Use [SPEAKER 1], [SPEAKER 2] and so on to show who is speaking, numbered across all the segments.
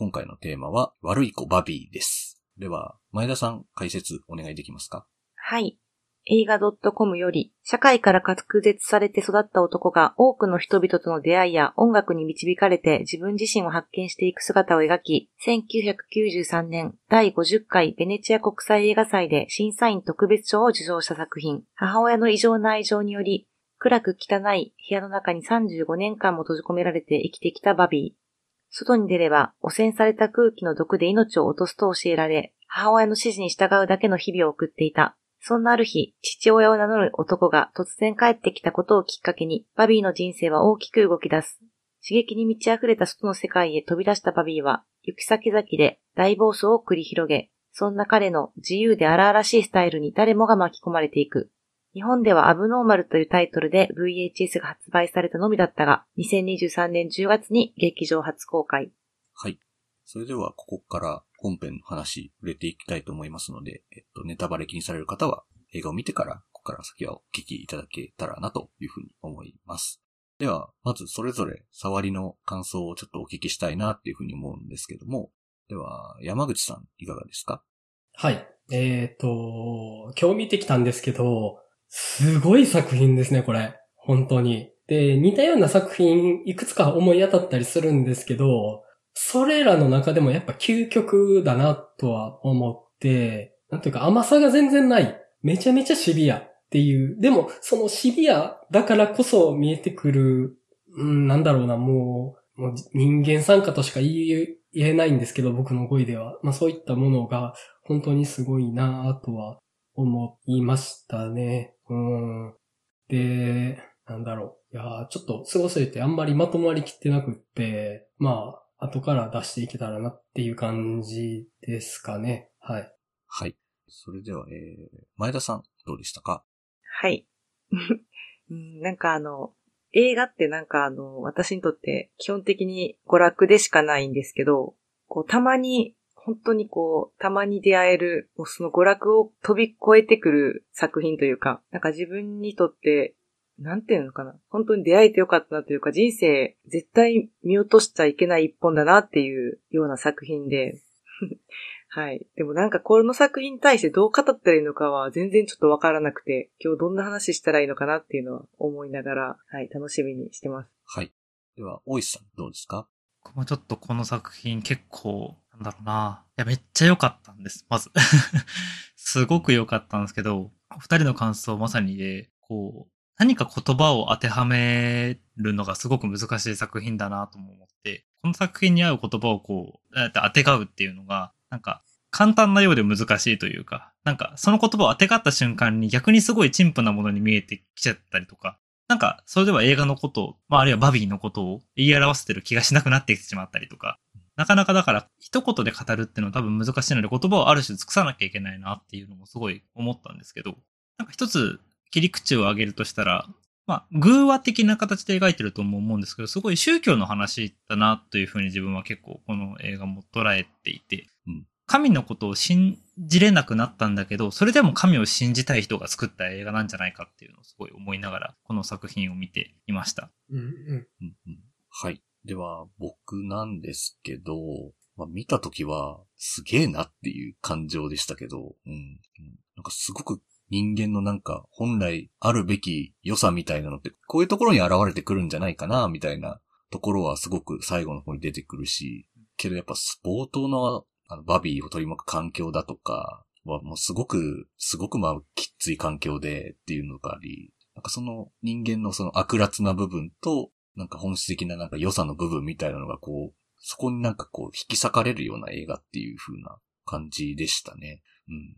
[SPEAKER 1] 今回のテーマは、悪い子バビーです。では、前田さん解説お願いできますか？
[SPEAKER 2] はい。映画 .com より、社会から隔絶されて育った男が多くの人々との出会いや音楽に導かれて自分自身を発見していく姿を描き、1993年第50回ベネチア国際映画祭で審査員特別賞を受賞した作品。母親の異常な愛情により、暗く汚い部屋の中に35年間も閉じ込められて生きてきたバビー。外に出れば汚染された空気の毒で命を落とすと教えられ、母親の指示に従うだけの日々を送っていた。そんなある日、父親を名乗る男が突然帰ってきたことをきっかけに、バビーの人生は大きく動き出す。刺激に満ち溢れた外の世界へ飛び出したバビーは、行き先々で大暴走を繰り広げ、そんな彼の自由で荒々しいスタイルに誰もが巻き込まれていく。日本ではアブノーマルというタイトルで VHS が発売されたのみだったが、2023年10月に劇場初公開。
[SPEAKER 1] はい。それでは、ここから本編の話、触れていきたいと思いますので、えっと、ネタバレ気にされる方は、映画を見てから、ここから先はお聞きいただけたらなというふうに思います。では、まずそれぞれ触りの感想をちょっとお聞きしたいなっていうふうに思うんですけども、では、山口さんいかがですか？
[SPEAKER 3] はい。えっ、と、今日見てきたんですけど、すごい作品ですね、これ。本当に。で、似たような作品、いくつか思い当たったりするんですけど、それらの中でもやっぱ究極だなとは思って、なんていうか甘さが全然ない。めちゃめちゃシビアっていう。でも、そのシビアだからこそ見えてくる、うん、なんだろうな、もう、もう人間参加としか言えないんですけど、僕の語彙では。まあそういったものが本当にすごいなとは思いましたね。うん。で、なんだろう。いやーちょっと過ごせてあんまりまとまりきってなくって、まあ、後から出していけたらなっていう感じですかね。はい。
[SPEAKER 1] はい。それでは、えー、前田さん、どうでしたか？
[SPEAKER 2] はい。うんなんかあの、映画ってなんかあの、私にとって基本的に娯楽でしかないんですけど、こう、たまに、本当にこう、たまに出会える、もうその娯楽を飛び越えてくる作品というか、なんか自分にとって、なんていうのかな。本当に出会えてよかったなというか、人生絶対見落としちゃいけない一本だなっていうような作品で、はい。でもなんかこの作品に対してどう語ったらいいのかは全然ちょっとわからなくて、今日どんな話したらいいのかなっていうのは思いながら、はい、楽しみにしてます。
[SPEAKER 1] はい。では、大石さん、どうですか？
[SPEAKER 4] 僕もちょっとこの作品結構、なんだろうな。いや、めっちゃ良かったんです、まず。すごく良かったんですけど、お二人の感想まさにで、こう、何か言葉を当てはめるのがすごく難しい作品だなとも思って、この作品に合う言葉をこう、当てがうっていうのが、なんか、簡単なようで難しいというか、なんか、その言葉を当てがった瞬間に逆にすごい陳腐なものに見えてきちゃったりとか、なんか、それでは映画のことを、まあ、あるいはバビーのことを言い表してる気がしなくなってきてしまったりとか、なかなかだから、一言で語るっていうのは多分難しいので、言葉をある種尽くさなきゃいけないなっていうのもすごい思ったんですけど、なんか一つ切り口を挙げるとしたら、まあ、偶話的な形で描いてるとも思うんですけど、すごい宗教の話だなというふうに自分は結構この映画も捉えていて、
[SPEAKER 1] うん
[SPEAKER 4] 神のことを信じれなくなったんだけど、それでも神を信じたい人が作った映画なんじゃないかっていうのをすごい思いながら、この作品を見ていました。
[SPEAKER 3] うんうん。
[SPEAKER 1] うんうんはい。では、僕なんですけど、まあ、見たときは、すげえなっていう感情でしたけど、うん。なんかすごく人間のなんか、本来あるべき良さみたいなのって、こういうところに現れてくるんじゃないかな、みたいなところはすごく最後の方に出てくるし、けどやっぱ冒頭のあのバビーを取り巻く環境だとかはもうすごく、すごくまあきつい環境でっていうのがあり、なんかその人間のその悪辣な部分と、なんか本質的ななんか良さの部分みたいなのがこう、そこになんかこう引き裂かれるような映画っていう風な感じでしたね。うん。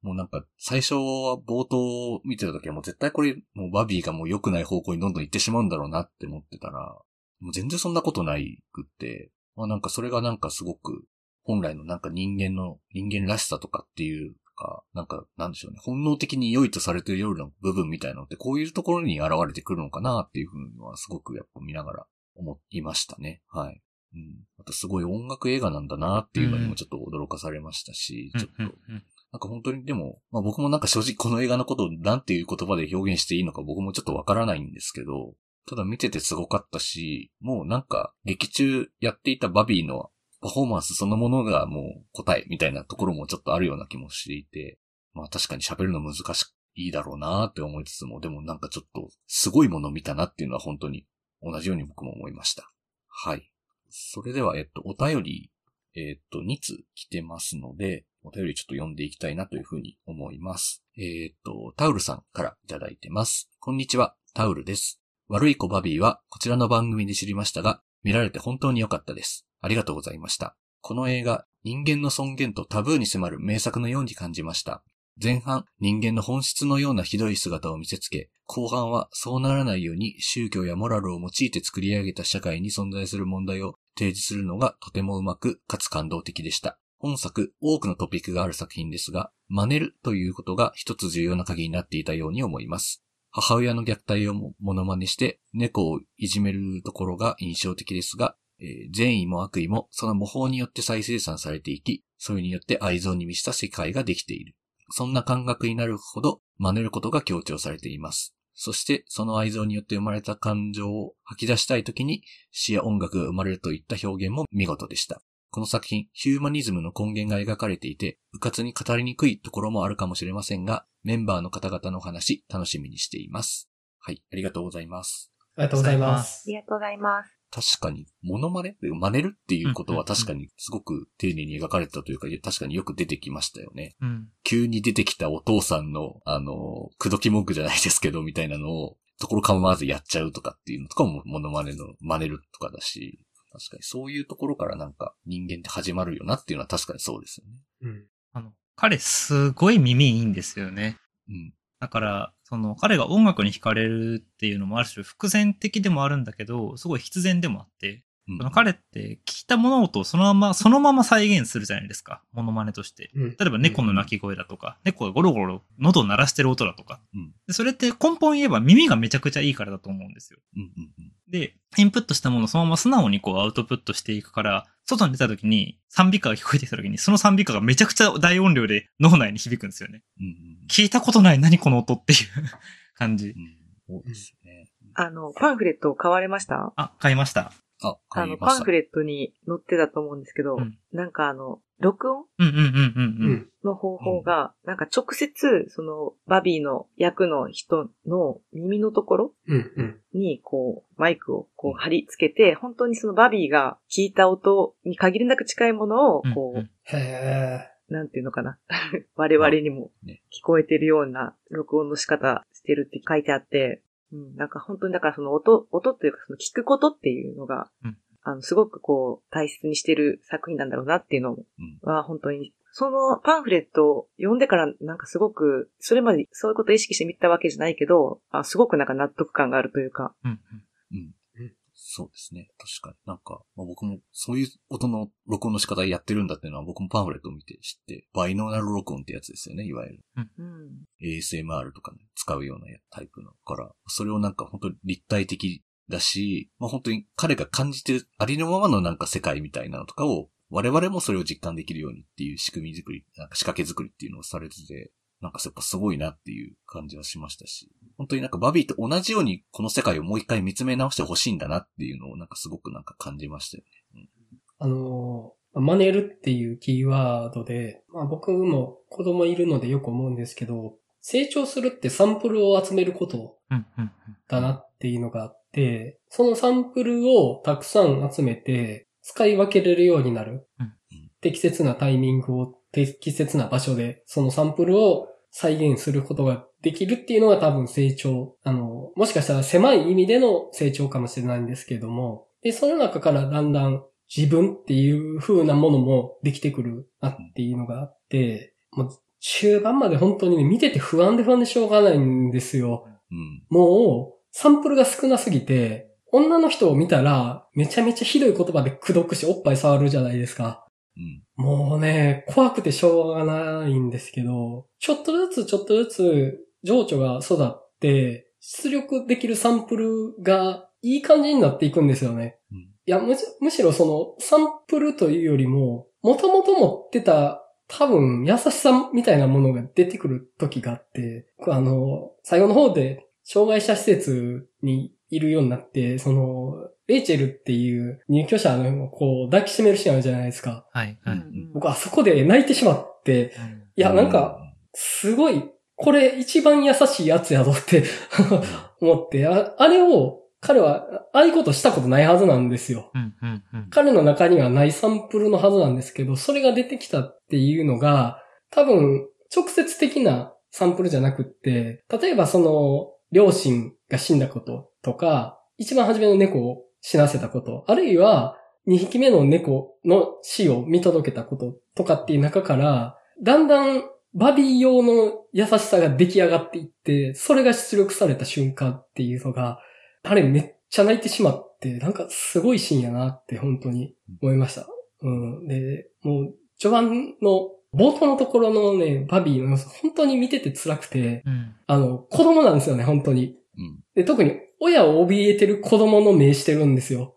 [SPEAKER 1] もうなんか最初は冒頭見てた時はもう絶対これもうバビーがもう良くない方向にどんどん行ってしまうんだろうなって思ってたら、もう全然そんなことないくって、まあなんかそれがなんかすごく本来のなんか人間の人間らしさとかっていうか、なんかなんでしょうね、本能的に良いとされているような部分みたいなのってこういうところに現れてくるのかなっていうふうにはすごくやっぱ見ながら思いましたね。はい。うん。あとすごい音楽映画なんだなっていうのにもちょっと驚かされましたし、ちょっと、
[SPEAKER 4] うんうん
[SPEAKER 1] なんか本当にでも、まあ僕もなんか正直この映画のことをなんていう言葉で表現していいのか僕もちょっとわからないんですけど、ただ見ててすごかったし、もうなんか劇中やっていたバビーのパフォーマンスそのものがもう答えみたいなところもちょっとあるような気もしていて、まあ確かに喋るの難しいだろうなって思いつつも、でもなんかちょっとすごいもの見たなっていうのは本当に同じように僕も思いました。はい。それでは、えっと、お便り、えっと、2つ来てますので、お便りちょっと読んでいきたいなというふうに思います。えっと、タウルさんからいただいてます。こんにちは、タウルです。悪い子バビーはこちらの番組で知りましたが、見られて本当に良かったです。ありがとうございました。この映画、人間の尊厳とタブーに迫る名作のように感じました。前半、人間の本質のようなひどい姿を見せつけ、後半はそうならないように宗教やモラルを用いて作り上げた社会に存在する問題を提示するのがとてもうまく、かつ感動的でした。本作、多くのトピックがある作品ですが、真似るということが一つ重要な鍵になっていたように思います。母親の虐待をモノマネして猫をいじめるところが印象的ですが、えー善意も悪意もその模倣によって再生産されていき、それによって愛憎に満ちた世界ができている。そんな感覚になるほど真似ることが強調されています。そして、その愛憎によって生まれた感情を吐き出したい時に詩や音楽が生まれるといった表現も見事でした。この作品、ヒューマニズムの根源が描かれていて、うかつに語りにくいところもあるかもしれませんが、メンバーの方々のお話、楽しみにしています。はい、ありがとうございます。
[SPEAKER 3] ありがとうございます。
[SPEAKER 2] ありがとうございます。
[SPEAKER 1] 確かに、モノマネ真似る？っていうことは確かにすごく丁寧に描かれてたというか、確かによく出てきましたよね。
[SPEAKER 4] うん。
[SPEAKER 1] 急に出てきたお父さんの、あの、口説き文句じゃないですけど、みたいなのを、ところ構わずやっちゃうとかっていうのとかも、モノマネの真似るとかだし、確かにそういうところからなんか人間って始まるよなっていうのは確かにそうですよね。
[SPEAKER 3] うん。
[SPEAKER 4] あの、彼すごい耳いいんですよね。
[SPEAKER 1] うん。
[SPEAKER 4] だから、その彼が音楽に惹かれるっていうのもある種伏線的でもあるんだけど、すごい必然でもあって、
[SPEAKER 1] う
[SPEAKER 4] の彼って聞いた物音をそのまま、そのまま再現するじゃないですか。モノマネとして。
[SPEAKER 3] うん。
[SPEAKER 4] 例えば猫の鳴き声だとか、猫がゴロゴロ喉を鳴らしてる音だとか。
[SPEAKER 1] うん
[SPEAKER 4] でそれって根本言えば耳がめちゃくちゃいいからだと思うんですよ。
[SPEAKER 1] うんうんうん。
[SPEAKER 4] で、インプットしたものをそのまま素直にこうアウトプットしていくから、外に出た時に賛美歌が聞こえてきた時に、その賛美歌がめちゃくちゃ大音量で脳内に響くんですよね。
[SPEAKER 1] うんうん
[SPEAKER 4] 聞いたことない何この音っていう 感じ。
[SPEAKER 1] うん。そうですね。
[SPEAKER 2] あの、パンフレットを買われました？
[SPEAKER 4] あ、買いました。
[SPEAKER 1] あ、
[SPEAKER 2] あの、パンフ。レットに載ってたと思うんですけど、
[SPEAKER 4] うん
[SPEAKER 2] なんかあの、録音？の方法が、なんか直接、その、バビーの役の人の耳のところ。に、こう、マイクをこう貼り付けて、本当にそのバビーが聞いた音に限りなく近いものを、こう、
[SPEAKER 4] うんうん
[SPEAKER 3] へ
[SPEAKER 2] なんていうのかな。我々にも
[SPEAKER 1] ね
[SPEAKER 2] 聞こえてるような録音の仕方してるって書いてあって、うん、なんか本当にだからその音、音っていうかその聞くことっていうのが、
[SPEAKER 4] うん
[SPEAKER 2] あの、すごくこう、大切にしてる作品なんだろうなっていうの
[SPEAKER 1] うん。
[SPEAKER 2] は本当に、そのパンフレットを読んでからなんかすごく、それまでそういうことを意識して見たわけじゃないけど、あすごくなんか納得感があるというか、
[SPEAKER 4] うんうん
[SPEAKER 1] うん。そうですね。確かに。なんか、まあ、僕もそういう音の録音の仕方やってるんだっていうのは僕もパンフレットを見て知って、バイノーナル録音ってやつですよね、いわゆる。
[SPEAKER 2] うん。
[SPEAKER 1] ASMR とかね、使うようなタイプのから、それをなんか本当に立体的だし、まあ本当に彼が感じてるありのままのなんか世界みたいなのとかを、我々もそれを実感できるようにっていう仕組み作り、なんか仕掛け作りっていうのをされてて、なんかやっぱすごいなっていう感じはしましたし、本当になんかバビーと同じようにこの世界をもう一回見つめ直してほしいんだなっていうのをなんかすごくなんか感じましたよね。
[SPEAKER 3] あのー、真似るっていうキーワードで、まあ僕も子供いるのでよく思うんですけど、成長するってサンプルを集めること
[SPEAKER 4] うんうん
[SPEAKER 3] だなっていうのがあって、そのサンプルをたくさん集めて使い分けれるようになる
[SPEAKER 4] うん。
[SPEAKER 3] 適切なタイミングを適切な場所でそのサンプルを再現することができるっていうのが多分成長。あの、もしかしたら狭い意味での成長かもしれないんですけれども、で、その中からだんだん自分っていう風なものもできてくるなっていうのがあって、もう中盤まで本当にね、見てて不安で不安でしょうがないんですよ。
[SPEAKER 1] うん。
[SPEAKER 3] もう、サンプルが少なすぎて、女の人を見たら、めちゃめちゃひどい言葉で口説くし、おっぱい触るじゃないですか。
[SPEAKER 1] うん。
[SPEAKER 3] もうね、怖くてしょうがないんですけど、ちょっとずつちょっとずつ情緒が育って、出力できるサンプルがいい感じになっていくんですよね。
[SPEAKER 1] うん。
[SPEAKER 3] いや、むしむしろそのサンプルというよりも、もともと持ってた多分優しさみたいなものが出てくる時があって、あの、最後の方で障害者施設にいるようになって、その、レイチェルっていう入居者のこう抱きしめるシーンあるじゃないですか。
[SPEAKER 4] はい。はい。
[SPEAKER 2] うんうん
[SPEAKER 3] 僕あそこで泣いてしまって、いや、なんか、すごい、これ一番優しいやつやぞって思って、ああれを彼は、ああいうことしたことないはずなんですよ。
[SPEAKER 4] うん。うん。うん。
[SPEAKER 3] 彼の中にはないサンプルのはずなんですけど、それが出てきたっていうのが、多分、直接的なサンプルじゃなくって、例えばその、両親が死んだこととか、一番初めの猫を死なせたこと、あるいは、二匹目の猫の死を見届けたこととかっていう中から、だんだんバビー用の優しさが出来上がっていって、それが出力された瞬間っていうのが、あれめっちゃ泣いてしまって、なんかすごいシーンやなって本当に思いました。うん。で、もう、序盤の冒頭のところのね、バビーの様子、本当に見てて辛くて、
[SPEAKER 4] うん。
[SPEAKER 3] あの、子供なんですよね、本当に。
[SPEAKER 1] うん。
[SPEAKER 3] で、特に親を怯えてる子供の目してるんですよ。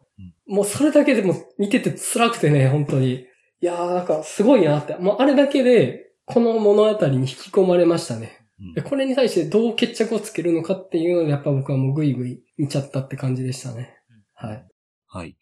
[SPEAKER 3] もうそれだけでも見てて辛くてね、本当に。いやーなんかすごいなって。もうあれだけで、この物語に引き込まれましたね。
[SPEAKER 1] うん
[SPEAKER 3] でこれに対してどう決着をつけるのかっていうので、やっぱ僕はもうグイグイ見ちゃったって感じでしたね。はい。
[SPEAKER 1] はい。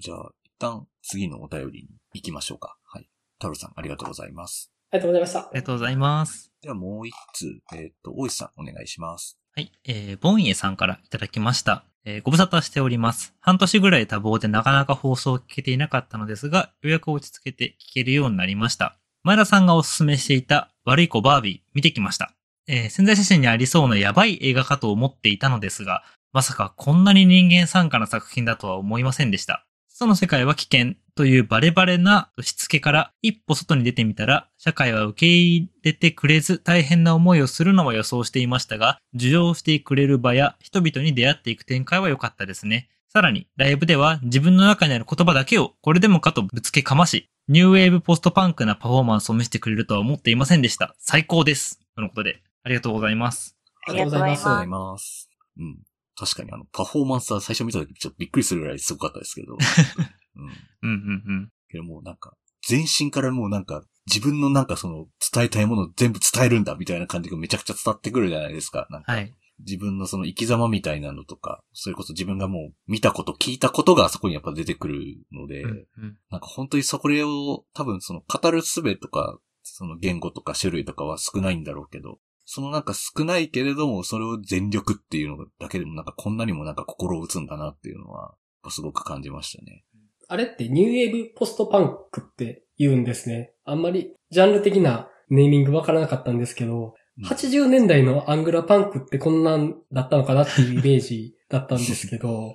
[SPEAKER 1] じゃあ、一旦次のお便りに行きましょうか。はい。タロさん、ありがとうございます。
[SPEAKER 3] ありがとうございました
[SPEAKER 4] あ。りがとうございます。
[SPEAKER 1] ではもう一通、えっ、と、大石さん、お願いします。
[SPEAKER 4] はい。えー、ボンイエさんからいただきました。えーご無沙汰しております。半年ぐらい多忙でなかなか放送を聞けていなかったのですが、ようやく落ち着けて聞けるようになりました。前田さんがおすすめしていた悪い子バービー見てきました。えー潜在写真にありそうなやばい映画かと思っていたのですが、まさかこんなに人間参加な作品だとは思いませんでした。その世界は危険というバレバレなしつけから一歩外に出てみたら、社会は受け入れてくれず大変な思いをするのは予想していましたが、受容してくれる場や人々に出会っていく展開は良かったですね。さらに、ライブでは自分の中にある言葉だけをこれでもかとぶつけかまし、ニューウェーブポストパンクなパフォーマンスを見せてくれるとは思っていませんでした。最高です。とのことで、ありがとうございます。
[SPEAKER 3] ありがとうございます
[SPEAKER 2] あり
[SPEAKER 1] ありがとうございます。うん。確かにあの、パフォーマンスは最初見た時ちょっとびっくりするぐらいすごかったですけど。うん。
[SPEAKER 4] うんうんうん。
[SPEAKER 1] けどもうなんか、全身からもうなんか、自分のなんかその、伝えたいものを全部伝えるんだみたいな感じがめちゃくちゃ伝わってくるじゃないですか。なんか、
[SPEAKER 4] はい。
[SPEAKER 1] 自分のその生き様みたいなのとか、それこそ自分がもう見たこと、聞いたことがそこにやっぱ出てくるので、
[SPEAKER 4] うんうん
[SPEAKER 1] なんか本当にそこを多分その語る術とか、その言語とか種類とかは少ないんだろうけど、そのなんか少ないけれども、それを全力っていうのだけでもなんかこんなにもなんか心を打つんだなっていうのは、すごく感じましたね。
[SPEAKER 3] あれってニューウェーブポストパンクって言うんですね。あんまりジャンル的なネーミングわからなかったんですけど、
[SPEAKER 1] うん
[SPEAKER 3] 80年代のアングラパンクってこんなんだったのかなっていうイメージだったんですけど、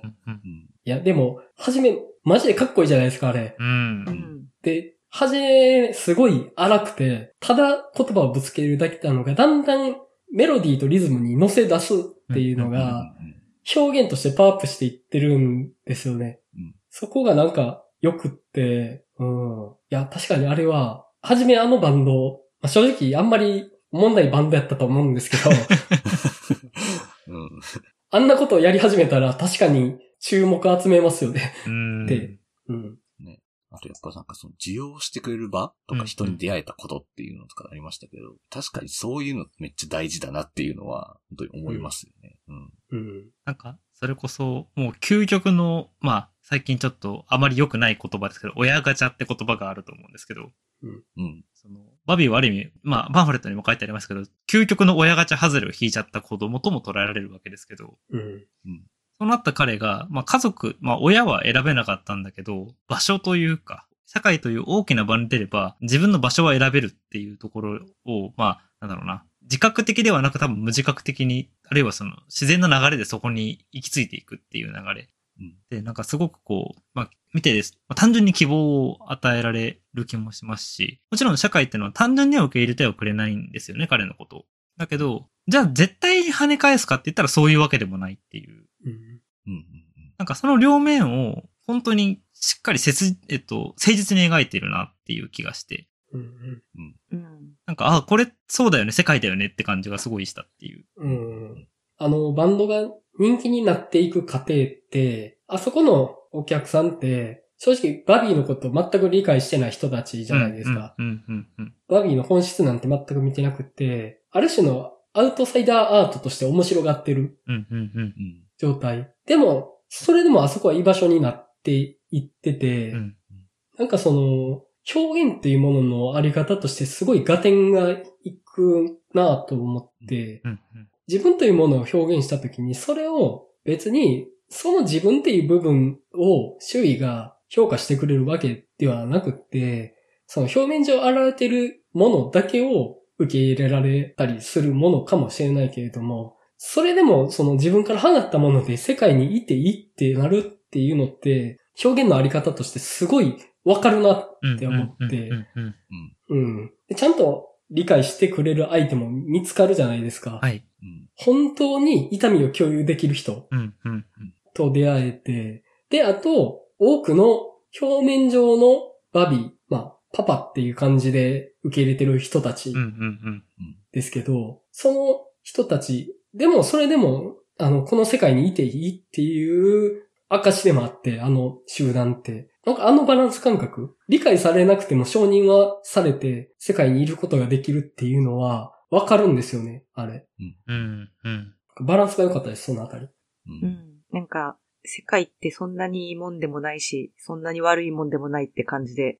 [SPEAKER 3] いや、でも、はじめ、マジでかっこいいじゃないですか、あれ。で、はじめ、すごい荒くて、ただ言葉をぶつけるだけなのが、だんだんメロディーとリズムに乗せ出すっていうのが、
[SPEAKER 1] うん
[SPEAKER 3] 表現としてパワーアップしていってるんですよね。
[SPEAKER 1] うん
[SPEAKER 3] そこがなんか良くって、うん。いや、確かにあれは、はじめあのバンド、まあ、正直あんまり問題バンドやったと思うんですけど、
[SPEAKER 1] うん
[SPEAKER 3] あんなことをやり始めたら確かに注目集めますよね。
[SPEAKER 4] うん。
[SPEAKER 3] でうん。
[SPEAKER 1] あとやっぱなんかその需要してくれる場とか人に出会えたことっていうのとかありましたけど、確かにそういうのめっちゃ大事だなっていうのは本当に思いますよね。うん。
[SPEAKER 3] うん。
[SPEAKER 4] なんか、それこそ、もう究極の、まあ、最近ちょっとあまり良くない言葉ですけど、親ガチャって言葉があると思うんですけど、
[SPEAKER 1] うん。
[SPEAKER 4] その、バビーはある意味、まあ、パンフレットにも書いてありますけど、究極の親ガチャ外れを引いちゃった子供とも捉えられるわけですけど、
[SPEAKER 3] うん。
[SPEAKER 4] そうなった彼が、まあ家族、まあ親は選べなかったんだけど、場所というか、社会という大きな場に出れば、自分の場所は選べるっていうところを、まあ、なんだろうな、自覚的ではなく多分無自覚的に、あるいはその自然な流れでそこに行き着いていくっていう流れ。
[SPEAKER 1] うん
[SPEAKER 4] で、なんかすごくこう、まあ、見てです。まあ、単純に希望を与えられる気もしますし、もちろん社会っていうのは単純には受け入れてはくれないんですよね、彼のことを。だけど、じゃあ絶対に跳ね返すかって言ったらそういうわけでもないっていう。
[SPEAKER 3] うん。
[SPEAKER 1] うん。うん。
[SPEAKER 4] なんかその両面を本当にしっかり切、えっと、誠実に描いているなっていう気がして、
[SPEAKER 3] うん。
[SPEAKER 2] うん。
[SPEAKER 4] なんか、あ、これそうだよね、世界だよねって感じがすごいしたっていう。
[SPEAKER 3] うん。あの、バンドが人気になっていく過程って、あそこのお客さんって、正直バビーのこと全く理解してない人たちじゃないですか。
[SPEAKER 4] うん、うん、うん、うん。
[SPEAKER 3] バビーの本質なんて全く見てなくって、ある種のアウトサイダーアートとして面白がってる
[SPEAKER 4] うん、うん、うん。
[SPEAKER 1] うん。
[SPEAKER 3] 状態。でも、それでもあそこは居場所になっていってて、
[SPEAKER 4] うん。
[SPEAKER 3] なんかその、表現っていうもののあり方としてすごい合点がいくなと思って、
[SPEAKER 4] うん。
[SPEAKER 3] 自分というものを表現したときに、それを別に、その自分っていう部分を周囲が評価してくれるわけではなくって、その表面上現れてるものだけを受け入れられたりするものかもしれないけれども、それでもその自分から放ったもので世界にいていいってなるっていうのって、表現のあり方としてすごいわかるな
[SPEAKER 4] うん。
[SPEAKER 3] って思ってちゃんと理解してくれる相手も見つかるじゃないですか。
[SPEAKER 4] はい。
[SPEAKER 1] うん。
[SPEAKER 3] 本当に痛みを共有できる人。と出会えて、で、あと、多くの表面上のバビー、まあ、パパっていう感じで受け入れてる人たち。ですけど、その人たち、でもそれでも、あの、この世界にいていいっていう証でもあって、あの集団って。なんかあのバランス感覚、理解されなくても承認はされて世界にいることができるっていうのはわかるんですよね、あれ。
[SPEAKER 4] うん。うん。
[SPEAKER 3] バランスが良かったです、そのあたり。
[SPEAKER 1] う。
[SPEAKER 2] うんん。なんか、世界ってそんなにいいもんでもないし、そんなに悪いもんでもないって感じで、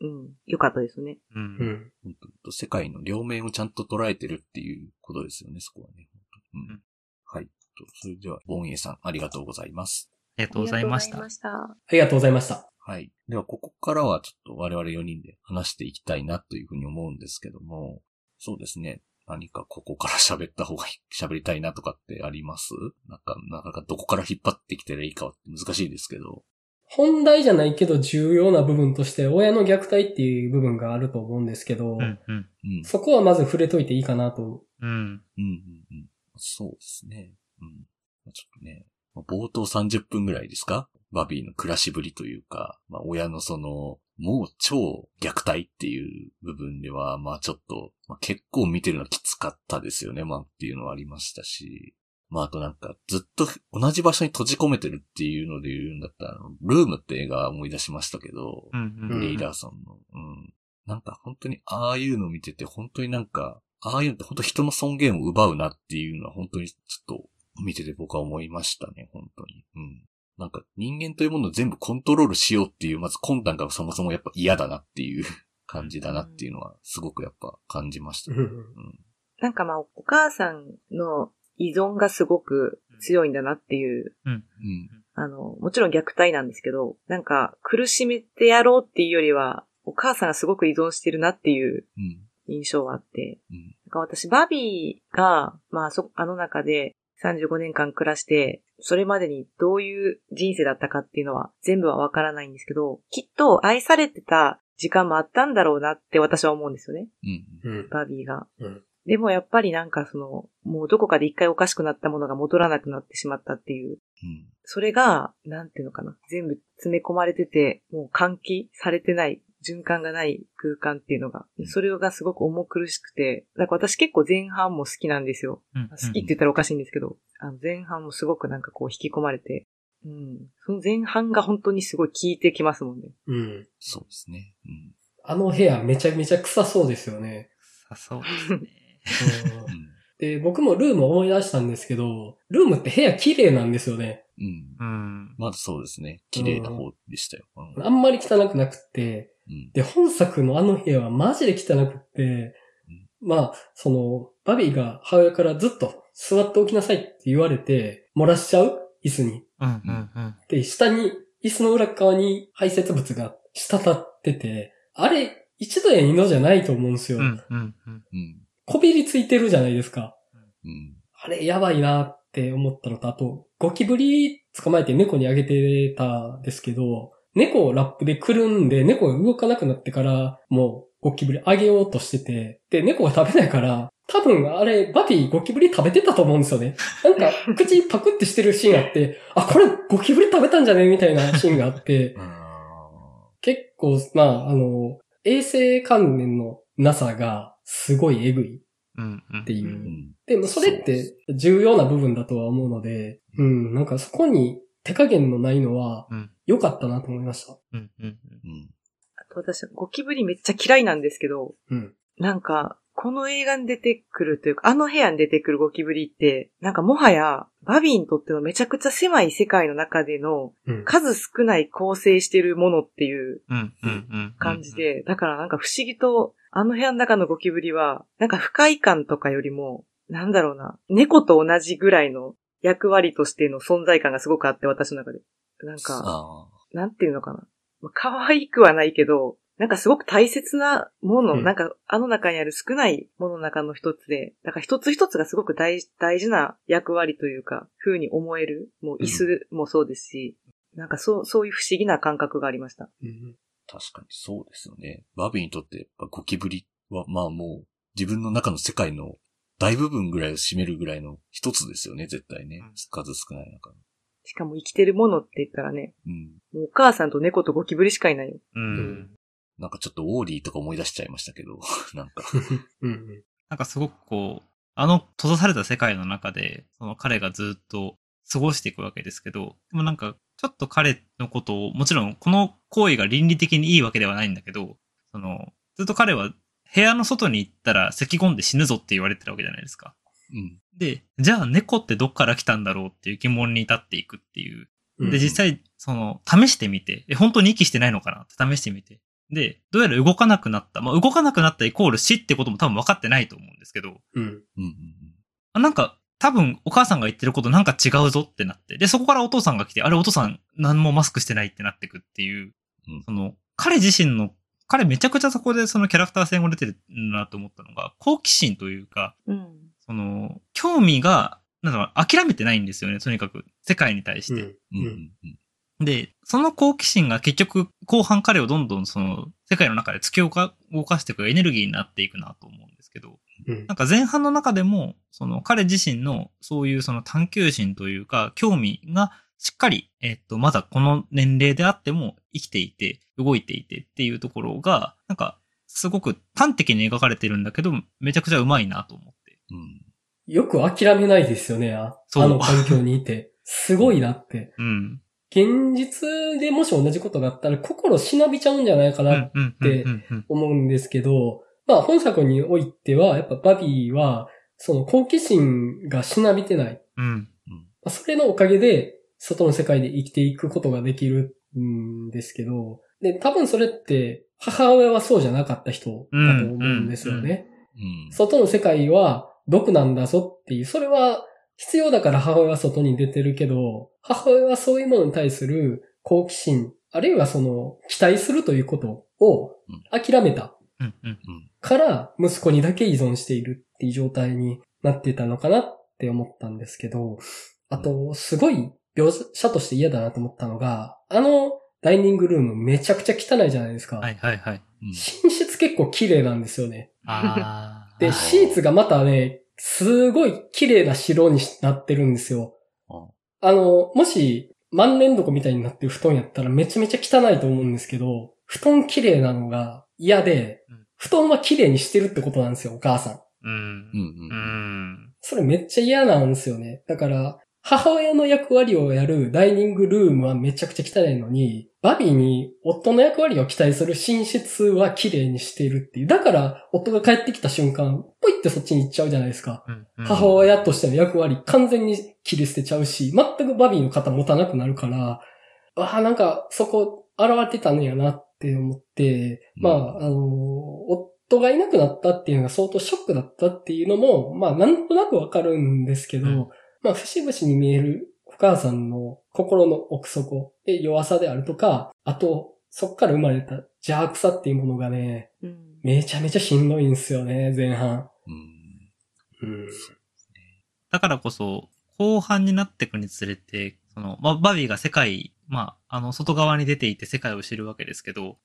[SPEAKER 2] うん。よかったですね。
[SPEAKER 4] う。
[SPEAKER 3] うんん。
[SPEAKER 1] 本当世界の両面をちゃんと捉えてるっていうことですよね、そこはね。うん
[SPEAKER 4] うん。
[SPEAKER 1] はい。とそれでは、ボンエイさん、ありがとうございます。
[SPEAKER 4] ありがとうございました
[SPEAKER 2] ありがとうございま。した。
[SPEAKER 3] ありがとうございました。
[SPEAKER 1] はい。では、ここからはちょっと我々4人で話していきたいなというふうに思うんですけども、そうですね。何かここから喋った方がいい、喋りたいなとかってあります？なんか、なかなかどこから引っ張ってきたらいいかは難しいですけど。
[SPEAKER 3] 本題じゃないけど重要な部分として親の虐待っていう部分があると思うんですけど、
[SPEAKER 4] うん。うん。
[SPEAKER 1] うん。
[SPEAKER 3] そこはまず触れといていいかなと。
[SPEAKER 4] うん。
[SPEAKER 1] うん、うん、うん。そうですね。うん。まあちょっとね、まあ冒頭30分ぐらいですか？バビーの暮らしぶりというか、まあ親のその、もう超虐待っていう部分では、まあちょっと、まあ、結構見てるのきつかったですよね、まあっていうのはありましたし、まああとなんかずっと同じ場所に閉じ込めてるっていうので言うんだったら、ルームって映画思い出しましたけど、
[SPEAKER 4] うん。
[SPEAKER 3] うん
[SPEAKER 1] レイラーソンの。うん。なんか本当にああいうの見てて、本当になんか、ああいうのって本当人の尊厳を奪うなっていうのは本当にちょっと見てて僕は思いましたね、本当に。うん。なんか人間というものを全部コントロールしようっていう、まず魂胆がそもそもやっぱ嫌だなっていう 感じだなっていうのはすごくやっぱ感じました。
[SPEAKER 3] うん
[SPEAKER 1] うん。
[SPEAKER 2] なんかまあ、お母さんの依存がすごく強いんだなっていう、
[SPEAKER 4] うん。
[SPEAKER 1] うん。
[SPEAKER 2] あの、もちろん虐待なんですけど、なんか苦しめてやろうっていうよりは、お母さんがすごく依存してるなっていう
[SPEAKER 1] うん。
[SPEAKER 2] 印象はあって、
[SPEAKER 1] うん。
[SPEAKER 2] なんか私、バビーが、まあそ、あの中で35年間暮らして、それまでにどういう人生だったかっていうのは全部はわからないんですけど、きっと愛されてた時間もあったんだろうなって私は思うんですよね。
[SPEAKER 1] うん。
[SPEAKER 3] うん。
[SPEAKER 2] バビーが。
[SPEAKER 3] うん
[SPEAKER 2] でもやっぱりなんかその、もうどこかで一回おかしくなったものが戻らなくなってしまったっていう、
[SPEAKER 1] うん。
[SPEAKER 2] それが、なんていうのかな、全部詰め込まれてて、もう換気されてない、循環がない空間っていうのが、それがすごく重苦しくて、だから私結構前半も好きなんですよ。
[SPEAKER 4] うん。
[SPEAKER 2] 好きって言ったらおかしいんですけど、あの前半もすごくなんかこう引き込まれて、うん。その前半が本当にすごい効いてきますもんね。
[SPEAKER 3] うん。
[SPEAKER 1] そうですね。うん。
[SPEAKER 3] あの部屋めちゃめちゃ臭そうですよね。
[SPEAKER 4] さそうですね。
[SPEAKER 3] で、僕もルーム思い出したんですけど、ルームって部屋綺麗なんですよね。
[SPEAKER 1] うん。
[SPEAKER 4] うん。
[SPEAKER 1] まずそうですね。綺麗な方でしたよ。うん。
[SPEAKER 3] あんまり汚くなくって、
[SPEAKER 1] うん。
[SPEAKER 3] で、本作のあの部屋はマジで汚くって、まあ、その、バビーが母親からずっと座っておきなさいって言われて、漏らしちゃう？椅子に。
[SPEAKER 4] うん。うん。うん。
[SPEAKER 3] で、下に、椅子の裏側に排泄物が滴ってて、あれ、一度や二度じゃないと思うんですよ。
[SPEAKER 4] うん。うん。
[SPEAKER 1] うん。
[SPEAKER 3] こびりついてるじゃないですか。
[SPEAKER 1] うん。
[SPEAKER 3] あれ、やばいなって思ったのと、あと、ゴキブリ捕まえて猫にあげてたんですけど、猫をラップでくるんで、猫が動かなくなってから、もう、ゴキブリあげようとしてて、で、猫が食べないから、多分あれ、バビーゴキブリ食べてたと思うんですよね。なんか、口パクってしてるシーンあって、あ、これゴキブリ食べたんじゃね？みたいなシーンがあって、
[SPEAKER 1] あ
[SPEAKER 3] 結構、まあ、あの、衛生関連のなさがすごいエグい
[SPEAKER 4] うん。うん。
[SPEAKER 3] っていう
[SPEAKER 1] ーう。ん。
[SPEAKER 3] でもそれって重要な部分だとは思うので、うん、なんかそこに手加減のないのは
[SPEAKER 4] うん。
[SPEAKER 3] 良かったなと思いました。
[SPEAKER 4] うん。うん。
[SPEAKER 1] うん。
[SPEAKER 2] あと私、ゴキブリめっちゃ嫌いなんですけど、
[SPEAKER 3] うん。
[SPEAKER 2] なんか、この映画に出てくるというか、あの部屋に出てくるゴキブリって、なんかもはや、バビーにとってのめちゃくちゃ狭い世界の中での
[SPEAKER 3] うん。
[SPEAKER 2] 数少ない構成してるものっていう。感じ。で、だからなんか不思議と、あの部屋の中のゴキブリは、なんか不快感とかよりも、なんだろうな、猫と同じぐらいの役割としての存在感がすごくあって、私の中で。なんか、
[SPEAKER 1] あ
[SPEAKER 2] なんていうのかな。まあ可愛くはないけど、なんかすごく大切なもの、
[SPEAKER 3] うん
[SPEAKER 2] なんかあの中にある少ないものの中の一つで、だから一つ一つがすごく大大事な役割というか、風に思える、もう椅子もそうですし、なんかそう、そういう不思議な感覚がありました。
[SPEAKER 3] うん
[SPEAKER 1] 確かにそうですよね。バビーにとってやっぱゴキブリはまあもう自分の中の世界の大部分ぐらいを占めるぐらいの一つですよね、絶対ね
[SPEAKER 4] うん。
[SPEAKER 1] 数少ない中の。
[SPEAKER 2] しかも生きてるものって言ったらね、
[SPEAKER 1] うん。
[SPEAKER 2] もうお母さんと猫とゴキブリしかいないよ。
[SPEAKER 4] うん。
[SPEAKER 1] なんかちょっとオーリーとか思い出しちゃいましたけど、なんか。
[SPEAKER 3] うんうん。
[SPEAKER 4] なんかすごくこう、あの閉ざされた世界の中で、その彼がずっと過ごしていくわけですけど、でもなんか、ちょっと彼のことを、もちろんこの行為が倫理的にいいわけではないんだけど、その、ずっと彼は部屋の外に行ったら咳込んで死ぬぞって言われてるわけじゃないですか。
[SPEAKER 1] うん。
[SPEAKER 4] で、じゃあ猫ってどっから来たんだろうっていう疑問に至っていくっていう。
[SPEAKER 3] うん
[SPEAKER 4] で、実際、その、試してみて、え、本当に息してないのかなって試してみて。で、どうやら動かなくなった。まあ、動かなくなったイコール死ってことも多分分かってないと思うんですけど、
[SPEAKER 3] うん。
[SPEAKER 1] うんうん
[SPEAKER 4] あなんか、多分お母さんが言ってることなんか違うぞってなって。で、そこからお父さんが来て、あれお父さん何もマスクしてないってなってくっていう、
[SPEAKER 1] うん
[SPEAKER 4] その、彼自身の、彼めちゃくちゃそこでそのキャラクター性も出てるなと思ったのが、好奇心というか、
[SPEAKER 2] うん。
[SPEAKER 4] その、興味が、なんだろう、諦めてないんですよね、とにかく。世界に対して。で、その好奇心が結局、後半彼をどんどんその、世界の中で突き動か動かしていくエネルギーになっていくなと思うんですけど、
[SPEAKER 3] うん
[SPEAKER 4] なんか前半の中でも、その彼自身のそういうその探求心というか、興味がしっかり、えっと、まだこの年齢であっても生きていて、動いていてっていうところが、なんか、すごく端的に描かれてるんだけど、めちゃくちゃうまいなと思って。
[SPEAKER 1] うん。
[SPEAKER 3] よく諦めないですよね、あの環境にいて。すごいなって。
[SPEAKER 4] うん。
[SPEAKER 3] 現実でもし同じことがあったら心しなびちゃうんじゃないかなん
[SPEAKER 4] うん、うんうん。
[SPEAKER 3] 思うんですけど、まあ本作においては、やっぱバビーは、その好奇心がしなびてない。
[SPEAKER 4] うん。
[SPEAKER 3] まあそれのおかげで、外の世界で生きていくことができるんですけど、で、多分それって、母親はそうじゃなかった人だと思うんですよね。
[SPEAKER 1] うん。
[SPEAKER 3] 外の世界は毒なんだぞっていう、それは必要だから母親は外に出てるけど、母親はそういうものに対する好奇心、あるいはその期待するということを諦めた。から息子にだけ依存しているっていう状態になってたのかなって思ったんですけど、あと、すごい描写として嫌だなと思ったのが、あのダイニングルームめちゃくちゃ汚いじゃないですか。
[SPEAKER 4] はい、はい、はい。
[SPEAKER 1] うん
[SPEAKER 3] 寝室結構綺麗なんですよね。
[SPEAKER 4] ああ。
[SPEAKER 3] で、シーツがまたね、すごい綺麗な白になってるんですよ。
[SPEAKER 1] あ
[SPEAKER 3] あの、もし、万年床みたいになってる布団やったらめちゃめちゃ汚いと思うんですけど、布団綺麗なのが嫌で
[SPEAKER 4] うん、
[SPEAKER 3] 布団は綺麗にしてるってことなんですよ、お母さん。
[SPEAKER 4] うん
[SPEAKER 1] う。ん
[SPEAKER 4] う
[SPEAKER 1] うん。
[SPEAKER 4] ん。
[SPEAKER 3] それめっちゃ嫌なんですよね。だから、母親の役割をやるダイニングルームはめちゃくちゃ汚いのに、バビーに夫の役割を期待する寝室は綺麗にしているっていう。だから、夫が帰ってきた瞬間、ポイってそっちに行っちゃうじゃないですか。
[SPEAKER 4] うんうん
[SPEAKER 3] 母親としての役割完全に切り捨てちゃうし、全くバビーの肩持たなくなるから、ああ、なんかそこ現れてたんやなって思って、
[SPEAKER 1] うん
[SPEAKER 3] まあ、あの、夫がいなくなったっていうのが相当ショックだったっていうのも、まあ、なんとなくわかるんですけど、
[SPEAKER 4] うん
[SPEAKER 3] まあ、節々に見えるお母さんの心の奥底で弱さであるとか、あと、そっから生まれた邪悪さっていうものがね、
[SPEAKER 2] うん。
[SPEAKER 3] めちゃめちゃしんどいんですよね、前半。
[SPEAKER 1] うん。
[SPEAKER 3] うん。
[SPEAKER 4] だからこそ、後半になっていくにつれて、その、まあ、バビーが世界、まあ、あの、外側に出ていて世界を知るわけですけど、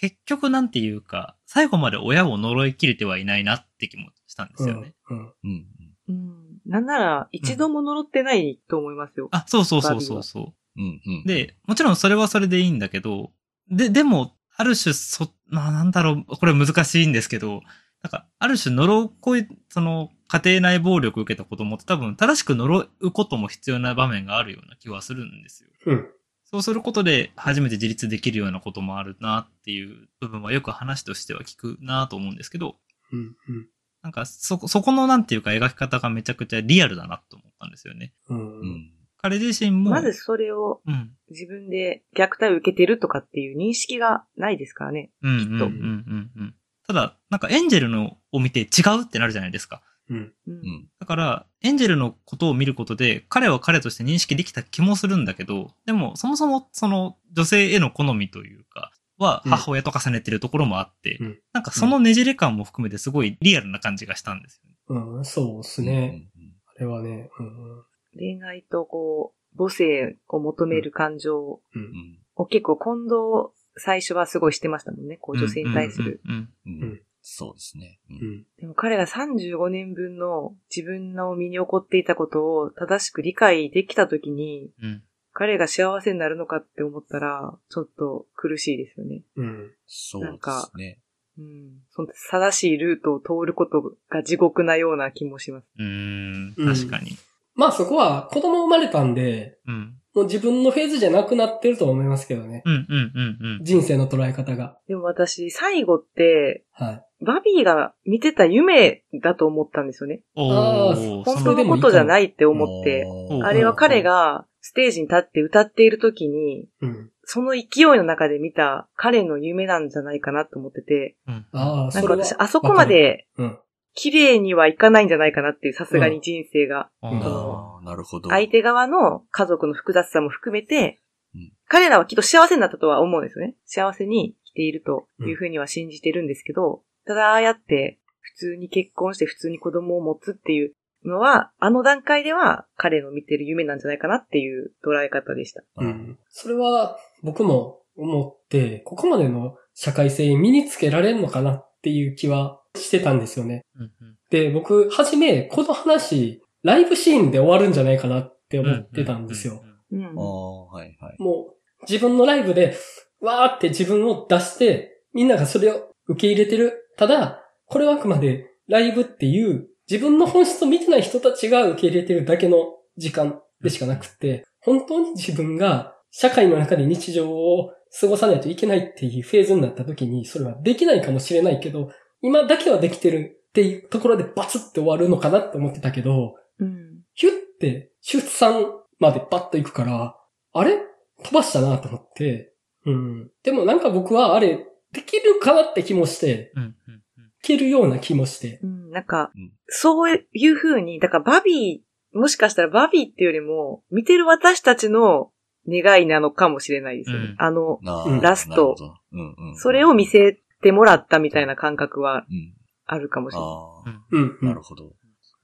[SPEAKER 4] 結局なんていうか、最後まで親を呪い切れてはいないなって気もしたんですよね。
[SPEAKER 3] うん。
[SPEAKER 1] うん。
[SPEAKER 2] うん。なんなら、一度も呪ってないと思いますよ。
[SPEAKER 4] あ、そうそうそうそうそう。
[SPEAKER 1] うん。うん。
[SPEAKER 4] で、もちろんそれはそれでいいんだけど、で、でも、ある種、そ、まあなんだろう、これ難しいんですけど、なんか、ある種呪い、その、家庭内暴力を受けた子供って多分、正しく呪うことも必要な場面があるような気はするんですよ。
[SPEAKER 3] うん。
[SPEAKER 4] そうすることで、初めて自立できるようなこともあるなっていう部分はよく話としては聞くなと思うんですけど、
[SPEAKER 3] うん。うん。
[SPEAKER 4] なんかそこ、そこのなんていうか描き方がめちゃくちゃリアルだなと思ったんですよね。
[SPEAKER 3] うん。
[SPEAKER 1] うん。
[SPEAKER 4] 彼自身も。
[SPEAKER 2] まずそれを
[SPEAKER 4] うん。
[SPEAKER 2] 自分で虐待を受けてるとかっていう認識がないですからね。
[SPEAKER 4] うんうんうんうんうん。ただ、なんかエンジェルのを見て違うってなるじゃないですか。
[SPEAKER 3] うん。
[SPEAKER 2] うん
[SPEAKER 1] うん。
[SPEAKER 4] だから、エンジェルのことを見ることで、彼は彼として認識できた気もするんだけど、でも、そもそも、その、女性への好みというか、は、
[SPEAKER 3] うん
[SPEAKER 4] 母親と重ねてるところもあって、
[SPEAKER 3] うん
[SPEAKER 4] なんかそのねじれ感も含めてすごいリアルな感じがしたんですよね。
[SPEAKER 3] うん、そうです
[SPEAKER 1] うん
[SPEAKER 3] ね。。あれはね、うん。
[SPEAKER 2] 恋愛とこう、母性を求める感情
[SPEAKER 3] う。
[SPEAKER 1] うんん。
[SPEAKER 2] を結構混同最初はすごいしてましたもんね。こう女性に対する。
[SPEAKER 1] そうですね。う。
[SPEAKER 3] うんん。
[SPEAKER 2] でも彼が35年分の自分の身に起こっていたことを正しく理解できたときに、
[SPEAKER 4] うんうん
[SPEAKER 2] 彼が幸せになるのかって思ったら、ちょっと苦しいですよね。
[SPEAKER 3] うん。
[SPEAKER 1] そうで
[SPEAKER 2] なんか
[SPEAKER 1] すね。
[SPEAKER 2] うん。その正しいルートを通ることが地獄なような気もします。
[SPEAKER 4] うーん、
[SPEAKER 3] うん
[SPEAKER 4] 確かに。
[SPEAKER 3] まあそこは子供生まれたんで、
[SPEAKER 4] うん。
[SPEAKER 3] もう自分のフェーズじゃなくなってると思いますけどね。
[SPEAKER 4] うんうんうんうん。
[SPEAKER 3] 人生の捉え方が。
[SPEAKER 2] でも私、最後って、
[SPEAKER 3] はい。
[SPEAKER 2] バビーが見てた夢だと思ったんですよね。
[SPEAKER 4] お
[SPEAKER 3] あ
[SPEAKER 4] ー、
[SPEAKER 2] 本当のことじゃないって思って、
[SPEAKER 4] うん
[SPEAKER 2] あれは彼がステージに立って歌っている時に、
[SPEAKER 3] うん。
[SPEAKER 2] その勢いの中で見た彼の夢なんじゃないかなと思ってて、
[SPEAKER 4] うん
[SPEAKER 3] ああ、
[SPEAKER 2] なんか私、あそこまで
[SPEAKER 3] うん。
[SPEAKER 2] 綺麗にはいかないんじゃないかなっていう、さすがに人生が。
[SPEAKER 1] なるほど。
[SPEAKER 2] 相手側の家族の複雑さも含めて
[SPEAKER 1] うん、
[SPEAKER 2] 彼らはきっと幸せになったとは思うんですよね。幸せに生きているというふうには信じてるんですけど、ただああやって普通に結婚して普通に子供を持つっていうのは、あの段階では彼の見てる夢なんじゃないかなっていう捉え方でした。
[SPEAKER 1] う。
[SPEAKER 3] うんん。それは僕も思って、ここまでの社会性身につけられるのかなっていう気はしてたんですよね。
[SPEAKER 4] うんうん
[SPEAKER 3] で、僕、はじめ、この話、ライブシーンで終わるんじゃないかなって思ってたんですよ。。
[SPEAKER 2] うん
[SPEAKER 1] ああ、はいはい。
[SPEAKER 3] もう、自分のライブで、わーって自分を出して、みんながそれを受け入れてる。ただ、これはあくまでライブっていう、自分の本質を見てない人たちが受け入れてるだけの時間でしかなくって、本当に自分が社会の中で日常を過ごさないといけないっていうフェーズになった時に、それはできないかもしれないけど、今だけはできてるっていうところでバツって終わるのかなって思ってたけど、
[SPEAKER 2] うん。
[SPEAKER 3] ヒュって出産までパッと行くから、あれ？飛ばしたなと思って、うん。でもなんか僕はあれ、できるかなって気もして、
[SPEAKER 4] うんうん
[SPEAKER 3] けるような気もして。
[SPEAKER 2] うん、なんか
[SPEAKER 1] うん、
[SPEAKER 2] そういう風に、だからバビー、もしかしたらバビーっていうよりも、見てる私たちの願いなのかもしれないですよね。
[SPEAKER 4] うん
[SPEAKER 2] あの、ラスト
[SPEAKER 1] うんうん。
[SPEAKER 2] それを見せてもらったみたいな感覚は
[SPEAKER 1] うん。
[SPEAKER 2] あるかもしれない。
[SPEAKER 1] ああ、
[SPEAKER 3] うん、うん。
[SPEAKER 1] なるほど。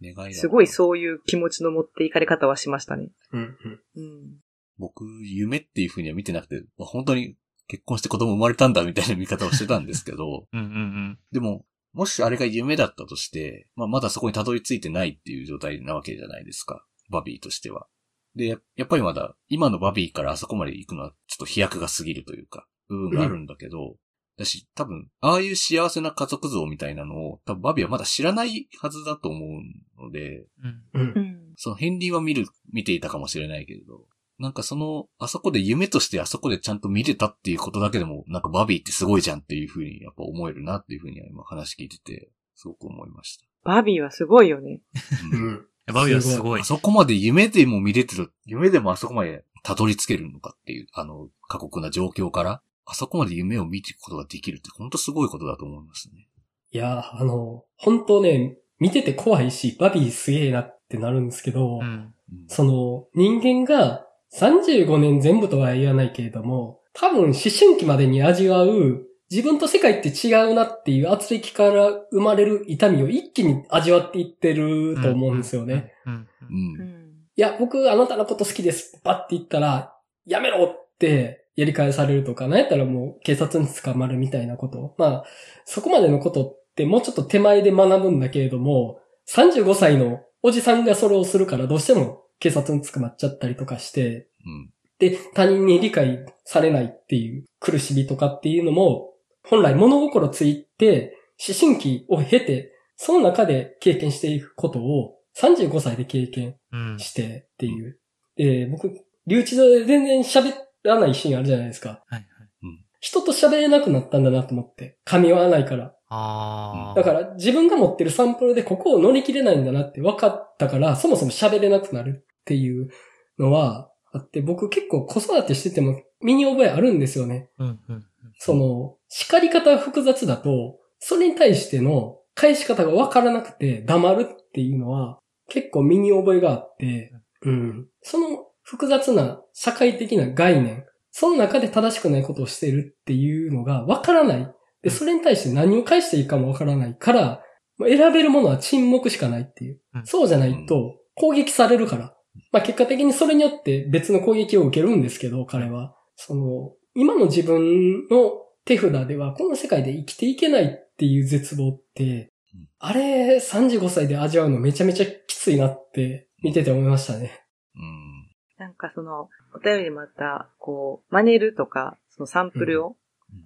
[SPEAKER 1] 願い
[SPEAKER 2] すごいそういう気持ちの持っていかれ方はしましたね。
[SPEAKER 3] うん、うん。
[SPEAKER 2] うん。
[SPEAKER 1] 僕、夢っていう風には見てなくて、まあ本当に結婚して子供生まれたんだみたいな見方をしてたんですけど、
[SPEAKER 4] うんうん
[SPEAKER 1] でも、もしあれが夢だったとして、まあまだそこにたどり着いてないっていう状態なわけじゃないですか。バビーとしては。で、ややっぱりまだ、今のバビーからあそこまで行くのはちょっと飛躍が過ぎるというか、部分があるんだけど、だし、多分、ああいう幸せな家族像みたいなのを、多分バビーはまだ知らないはずだと思うので、
[SPEAKER 4] うん。
[SPEAKER 3] うん
[SPEAKER 2] う。ん。
[SPEAKER 1] その片鱗は見る、見ていたかもしれないけれど、なんかその、あそこで夢としてあそこでちゃんと見れたっていうことだけでも、なんかバビーってすごいじゃんっていうふうにやっぱ思えるなっていうふうには今話聞いてて、すごく思いまし
[SPEAKER 2] バビーはすごいよね。
[SPEAKER 1] た。
[SPEAKER 3] う
[SPEAKER 1] うん
[SPEAKER 3] ん。
[SPEAKER 4] バビーはすごい
[SPEAKER 1] あ。そこまで夢でも見れてる、夢でもあそこまでたどり着けるのかっていう、あの、過酷な状況から、あそこまで夢を見ていくことができるって本当すごいことだと思いますね。
[SPEAKER 3] いや、あの、本当ね、見てて怖いし、バビーすげえなってなるんですけど、
[SPEAKER 4] うん。
[SPEAKER 1] うん
[SPEAKER 3] その、人間が35年全部とは言わないけれども、多分思春期までに味わう、自分と世界って違うなっていう圧力から生まれる痛みを一気に味わっていってると思うんですよね。いや、僕あなたのこと好きです。バッて言ったら、やめろってやり返されるとか、なんやったらもう警察に捕まるみたいなこと。まあ、そこまでのことってもうちょっと手前で学ぶんだけれども、35歳のおじさんがそれをするからどうしても警察に捕まっちゃったりとかして、
[SPEAKER 1] うん。
[SPEAKER 3] で、他人に理解されないっていう苦しみとかっていうのも、本来物心ついて、思春期を経て、その中で経験していくことを35歳で経験
[SPEAKER 4] うん。
[SPEAKER 3] してっていう。で、僕、留置場で全然喋らないシーンあるじゃないですか。
[SPEAKER 4] はいはい。
[SPEAKER 3] 人と喋れなくなったんだなと思って。噛み合わないから。
[SPEAKER 4] ああ。
[SPEAKER 3] だから自分が持ってるサンプルでここを乗り切れないんだなって分かったから、そもそも喋れなくなるっていうのはあって、僕結構子育てしてても身に覚えあるんですよね。
[SPEAKER 4] うんうんうん。
[SPEAKER 3] その、叱り方が複雑だと、それに対しての返し方が分からなくて黙るっていうのは結構身に覚えがあって、うん。その複雑な社会的な概念、その中で正しくないことをしてるっていうのが分からない。で、それに対して何を返していいかも分からないから、選べるものは沈黙しかないっていう
[SPEAKER 4] う。ん
[SPEAKER 3] そうじゃないと攻撃されるから。まあ結果的にそれによって別の攻撃を受けるんですけど、彼は。その、今の自分の手札ではこの世界で生きていけないっていう絶望って
[SPEAKER 1] うん、
[SPEAKER 3] あれ35歳で味わうのめちゃめちゃきついなって見てて思いましたね。
[SPEAKER 1] うん。
[SPEAKER 2] なんかその、お便りでまた、こう、真似るとか、そのサンプルを
[SPEAKER 1] うん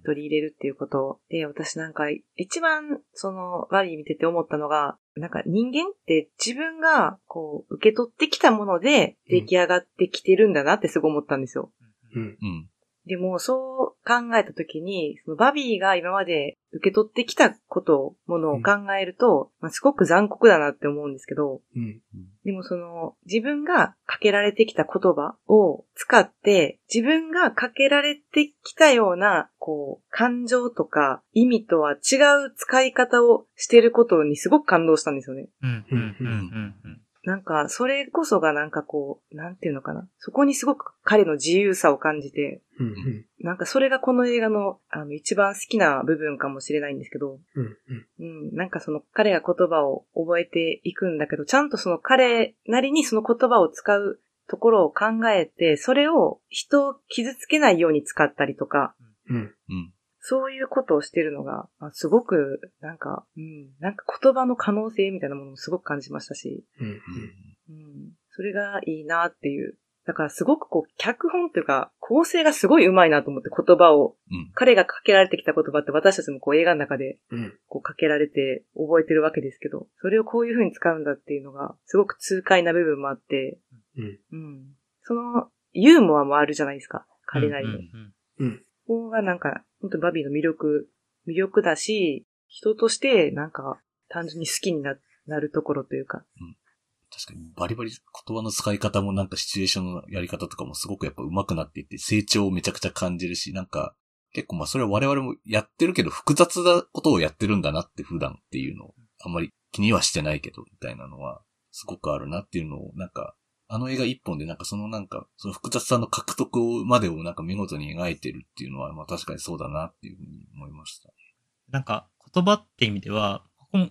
[SPEAKER 2] 取り入れるっていうことで、私なんか一番そのバリー見てて思ったのが、なんか人間って自分がこう受け取ってきたもので出来上がってきてるんだなってすごい思ったんですよ。
[SPEAKER 3] うん。
[SPEAKER 1] うん。
[SPEAKER 2] でも、そう考えたときに、そのバビーが今まで受け取ってきたこと、ものを考えると、まあ、すごく残酷だなって思うんですけど、
[SPEAKER 3] うん。
[SPEAKER 2] でもその、自分がかけられてきた言葉を使って、自分がかけられてきたような、こう、感情とか意味とは違う使い方をしてることにすごく感動したんですよね。
[SPEAKER 4] うんうんうんうんうん。
[SPEAKER 2] なんか、それこそがなんかこう、なんていうのかな。そこにすごく彼の自由さを感じて、
[SPEAKER 3] うん。
[SPEAKER 2] なんかそれがこの映画のあの一番好きな部分かもしれないんですけど、
[SPEAKER 3] うん。
[SPEAKER 2] うん、なんかその彼が言葉を覚えていくんだけど、ちゃんとその彼なりにその言葉を使うところを考えて、それを人を傷つけないように使ったりとか、
[SPEAKER 3] うん。
[SPEAKER 1] うん。
[SPEAKER 2] そういうことをしてるのが、あすごく、なんか、うん、なんか言葉の可能性みたいなものもすごく感じましたし、
[SPEAKER 3] うん。
[SPEAKER 1] うん。
[SPEAKER 2] うん、それがいいなっていう。だからすごくこう、脚本というか、構成がすごい上手いなと思って言葉を、
[SPEAKER 1] うん。
[SPEAKER 2] 彼がかけられてきた言葉って私たちもこう映画の中で
[SPEAKER 3] うん。
[SPEAKER 2] こうかけられて覚えてるわけですけど、それをこういう風に使うんだっていうのが、すごく痛快な部分もあって、
[SPEAKER 3] うん。
[SPEAKER 2] うん。その、ユーモアもあるじゃないですか。彼なりの。
[SPEAKER 4] うんうん
[SPEAKER 3] うん。
[SPEAKER 2] ここがなんか、本当にバビーの魅力、魅力だし、人としてなんか、単純に好きになるところというか。
[SPEAKER 1] うん確かにバリバリ言葉の使い方もなんかシチュエーションのやり方とかもすごくやっぱ上手くなっていって成長をめちゃくちゃ感じるし、なんか結構まあそれは我々もやってるけど複雑なことをやってるんだなって普段っていうのをあんまり気にはしてないけどみたいなのはすごくあるなっていうのをなんかあの映画一本でなんかそのなんかその複雑さの獲得までをなんか見事に描いてるっていうのはまあ確かにそうだなっていうふうに思いました。
[SPEAKER 4] なんか、言葉って意味では、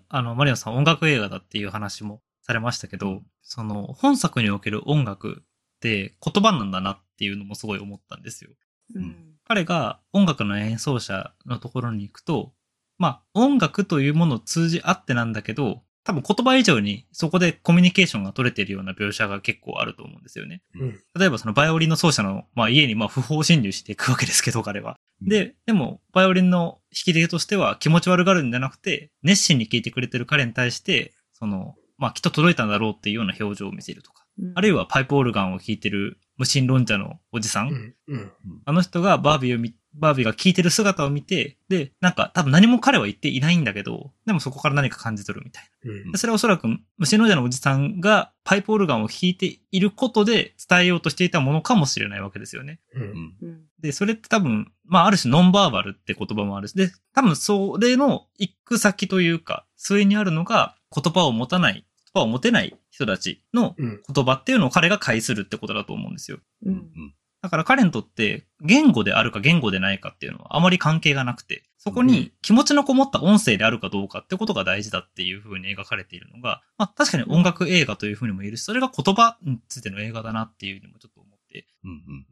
[SPEAKER 4] あの、マリオさん音楽映画だっていう話もされましたけど、その、本作における音楽って言葉なんだなっていうのもすごい思ったんですよ。
[SPEAKER 2] うん。
[SPEAKER 4] 彼が音楽の演奏者のところに行くと、まあ、音楽というものを通じ合ってなんだけど、多分言葉以上にそこでコミュニケーションが取れているような描写が結構あると思うんですよね。
[SPEAKER 3] うん。
[SPEAKER 4] 例えばそのバイオリンの奏者の、まあ、家にまあ不法侵入していくわけですけど、彼は。で、でも、バイオリンの弾き手としては気持ち悪がるんじゃなくて、熱心に聴いてくれてる彼に対して、その、まあ、きっと届いたんだろうっていうような表情を見せるとか。あるい
[SPEAKER 2] は、
[SPEAKER 4] はパイプオルガンを弾いてる無神論者のおじさん。
[SPEAKER 3] うん。
[SPEAKER 4] あの人がバービーを見、バービーが聴いてる姿を見て、で、なんか多分何も彼は言っていないんだけど、でもそこから何か感じ取るみたい
[SPEAKER 3] うん
[SPEAKER 4] それはおそらく虫の者のおじさんがパイプオルガンを弾いていることで伝えようとしていたものかもしれないわけですよね。
[SPEAKER 3] う。
[SPEAKER 1] うん。
[SPEAKER 4] で、それって多分、まあある種ノンバーバルって言葉もあるし、で、多分それの行く先というか、末にあるのが言葉を持たない、言葉を持てない人たちの
[SPEAKER 3] うん。
[SPEAKER 4] 言葉っていうのを彼が介するってことだと思うんですよ。
[SPEAKER 2] う。
[SPEAKER 1] うんん。
[SPEAKER 4] だから彼にとって言語であるか言語でないかっていうのはあまり関係がなくて、そこに気持ちのこもった音声であるかどうかってことが大事だっていう風に描かれているのが、まあ確かに音楽映画という風にも言えるし、それが言葉についての映画だなっていうにもちょっと思って。
[SPEAKER 1] うん。
[SPEAKER 2] うん。